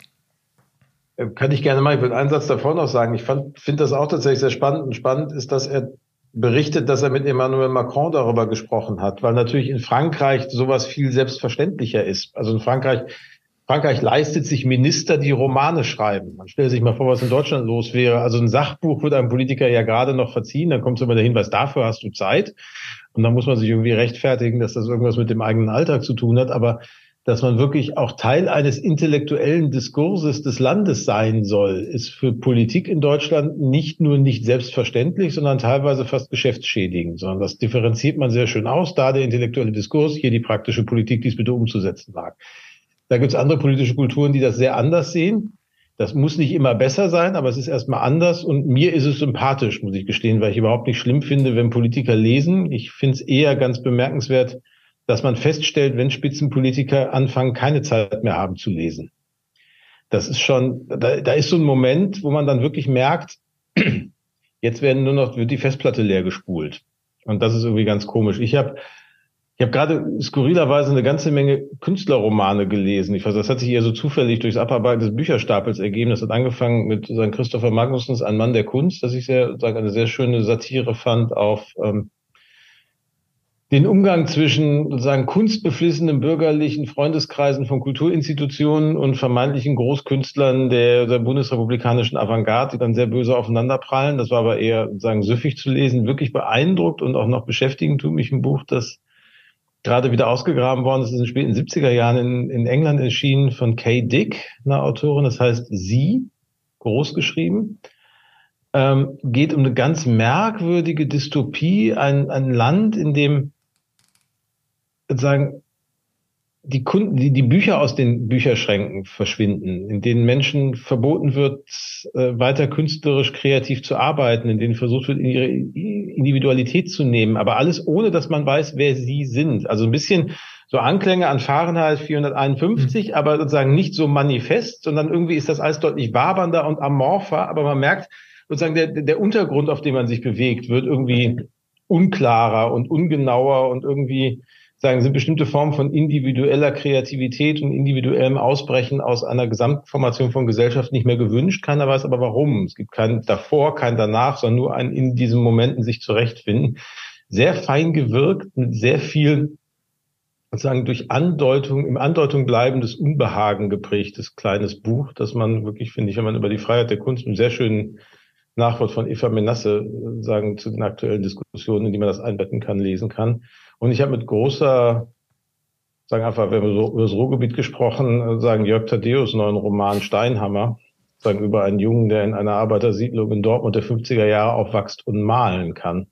Speaker 2: Äh, kann ich gerne mal. Ich will einen Satz davor noch sagen. Ich finde das auch tatsächlich sehr spannend. Und spannend ist, dass er berichtet, dass er mit Emmanuel Macron darüber gesprochen hat, weil natürlich in Frankreich sowas viel selbstverständlicher ist. Also in Frankreich Frankreich leistet sich Minister, die Romane schreiben. Man stellt sich mal vor, was in Deutschland los wäre. Also ein Sachbuch wird einem Politiker ja gerade noch verziehen. Dann kommt immer der Hinweis, dafür hast du Zeit. Und dann muss man sich irgendwie rechtfertigen, dass das irgendwas mit dem eigenen Alltag zu tun hat. Aber dass man wirklich auch Teil eines intellektuellen Diskurses des Landes sein soll, ist für Politik in Deutschland nicht nur nicht selbstverständlich, sondern teilweise fast geschäftsschädigend, sondern das differenziert man sehr schön aus. Da der intellektuelle Diskurs, hier die praktische Politik, die es bitte umzusetzen mag. Da gibt es andere politische Kulturen, die das sehr anders sehen. Das muss nicht immer besser sein, aber es ist erstmal anders und mir ist es sympathisch, muss ich gestehen, weil ich überhaupt nicht schlimm finde, wenn Politiker lesen. Ich finde es eher ganz bemerkenswert, dass man feststellt, wenn Spitzenpolitiker anfangen, keine Zeit mehr haben zu lesen. Das ist schon, da, da ist so ein Moment, wo man dann wirklich merkt, [clears throat] jetzt werden nur noch, wird die Festplatte leer gespult. Und das ist irgendwie ganz komisch. Ich habe ich habe gerade skurrilerweise eine ganze Menge Künstlerromane gelesen. Ich weiß, das hat sich eher so zufällig durchs Abarbeiten des Bücherstapels ergeben. Das hat angefangen mit St. Christopher Magnussens Ein Mann der Kunst, das ich sehr, sage, eine sehr schöne Satire fand auf ähm, den Umgang zwischen sozusagen kunstbeflissenen bürgerlichen Freundeskreisen von Kulturinstitutionen und vermeintlichen Großkünstlern der, der bundesrepublikanischen Avantgarde, die dann sehr böse aufeinanderprallen. Das war aber eher sozusagen süffig zu lesen, wirklich beeindruckt und auch noch beschäftigend tut mich ein Buch, das gerade wieder ausgegraben worden. Das ist in den späten 70er Jahren in, in England erschienen von Kay Dick, einer Autorin. Das heißt Sie, groß geschrieben. Ähm, geht um eine ganz merkwürdige Dystopie, ein, ein Land, in dem sozusagen die Kunden, die, die Bücher aus den Bücherschränken verschwinden, in denen Menschen verboten wird, äh, weiter künstlerisch kreativ zu arbeiten, in denen versucht wird, ihre Individualität zu nehmen, aber alles ohne, dass man weiß, wer sie sind. Also ein bisschen so Anklänge an Fahrenheit 451, mhm. aber sozusagen nicht so manifest, sondern irgendwie ist das alles deutlich wabernder und amorpher, aber man merkt sozusagen der, der Untergrund, auf dem man sich bewegt, wird irgendwie unklarer und ungenauer und irgendwie sagen, sind bestimmte Formen von individueller Kreativität und individuellem Ausbrechen aus einer Gesamtformation von Gesellschaft nicht mehr gewünscht. Keiner weiß aber warum. Es gibt kein davor, kein danach, sondern nur ein in diesen Momenten sich zurechtfinden. Sehr fein gewirkt, mit sehr viel sozusagen durch Andeutung, im Andeutung bleibendes Unbehagen geprägtes kleines Buch, das man wirklich, finde ich, wenn man über die Freiheit der Kunst einen sehr schönen Nachwort von Eva Menasse sagen zu den aktuellen Diskussionen, in die man das einbetten kann, lesen kann. Und ich habe mit großer, sagen einfach, wir haben so über das Ruhrgebiet gesprochen, sagen Jörg Thaddeus neuen Roman Steinhammer, sagen über einen Jungen, der in einer Arbeitersiedlung in Dortmund der 50er Jahre aufwächst und malen kann.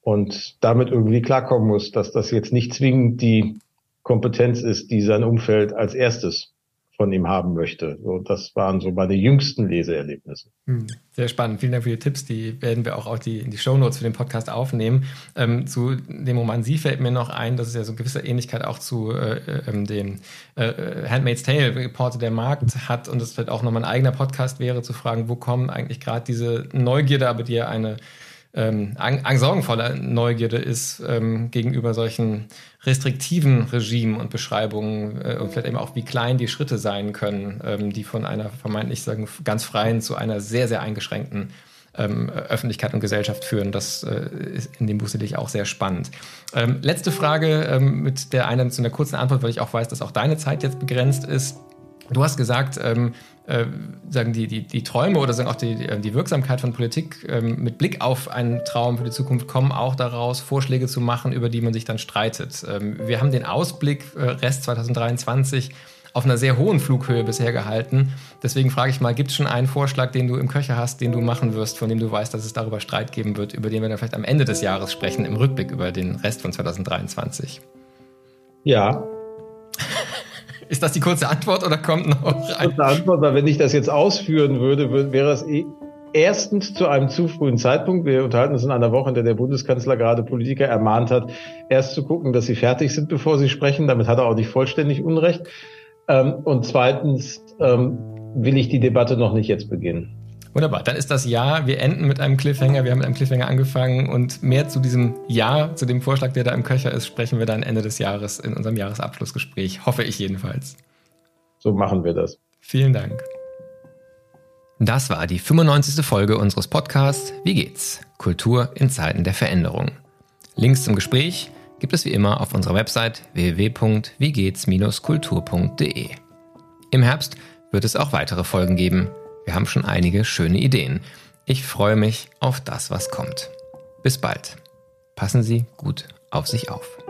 Speaker 2: Und damit irgendwie klarkommen muss, dass das jetzt nicht zwingend die Kompetenz ist, die sein Umfeld als erstes von ihm haben möchte. So, das waren so meine jüngsten Leseerlebnisse.
Speaker 1: Hm, sehr spannend. Vielen Dank für die Tipps. Die werden wir auch, auch die, in die Shownotes für den Podcast aufnehmen. Ähm, zu dem Roman Sie fällt mir noch ein, dass es ja so eine gewisse Ähnlichkeit auch zu äh, äh, dem äh, Handmaid's Tale, Reporte der Markt hat und es vielleicht auch nochmal ein eigener Podcast wäre, zu fragen, wo kommen eigentlich gerade diese Neugierde, aber die ja eine ähm, ang sorgenvoller Neugierde ist ähm, gegenüber solchen restriktiven Regimen und Beschreibungen äh, und vielleicht eben auch, wie klein die Schritte sein können, ähm, die von einer vermeintlich sagen, ganz freien zu einer sehr, sehr eingeschränkten ähm, Öffentlichkeit und Gesellschaft führen. Das äh, ist in dem Buch sicherlich auch sehr spannend. Ähm, letzte Frage ähm, mit der einen zu einer kurzen Antwort, weil ich auch weiß, dass auch deine Zeit jetzt begrenzt ist. Du hast gesagt, ähm, äh, sagen die, die, die Träume oder sagen auch die, die Wirksamkeit von Politik ähm, mit Blick auf einen Traum für die Zukunft kommen auch daraus, Vorschläge zu machen, über die man sich dann streitet. Ähm, wir haben den Ausblick äh, Rest 2023 auf einer sehr hohen Flughöhe bisher gehalten. Deswegen frage ich mal, gibt es schon einen Vorschlag, den du im Köcher hast, den du machen wirst, von dem du weißt, dass es darüber Streit geben wird, über den wir dann vielleicht am Ende des Jahres sprechen, im Rückblick über den Rest von 2023?
Speaker 2: Ja,
Speaker 1: ist das die kurze Antwort oder kommt noch
Speaker 2: eine? Kurze Antwort, weil wenn ich das jetzt ausführen würde, wäre es eh erstens zu einem zu frühen Zeitpunkt. Wir unterhalten uns in einer Woche, in der der Bundeskanzler gerade Politiker ermahnt hat, erst zu gucken, dass sie fertig sind, bevor sie sprechen. Damit hat er auch nicht vollständig Unrecht. Ähm, und zweitens ähm, will ich die Debatte noch nicht jetzt beginnen.
Speaker 1: Wunderbar, dann ist das Ja. Wir enden mit einem Cliffhanger. Wir haben mit einem Cliffhanger angefangen und mehr zu diesem Ja, zu dem Vorschlag, der da im Köcher ist, sprechen wir dann Ende des Jahres in unserem Jahresabschlussgespräch. Hoffe ich jedenfalls.
Speaker 2: So machen wir das.
Speaker 1: Vielen Dank. Das war die 95. Folge unseres Podcasts Wie geht's? Kultur in Zeiten der Veränderung. Links zum Gespräch gibt es wie immer auf unserer Website www.wiegehts-kultur.de. Im Herbst wird es auch weitere Folgen geben. Wir haben schon einige schöne Ideen. Ich freue mich auf das, was kommt. Bis bald. Passen Sie gut auf sich auf.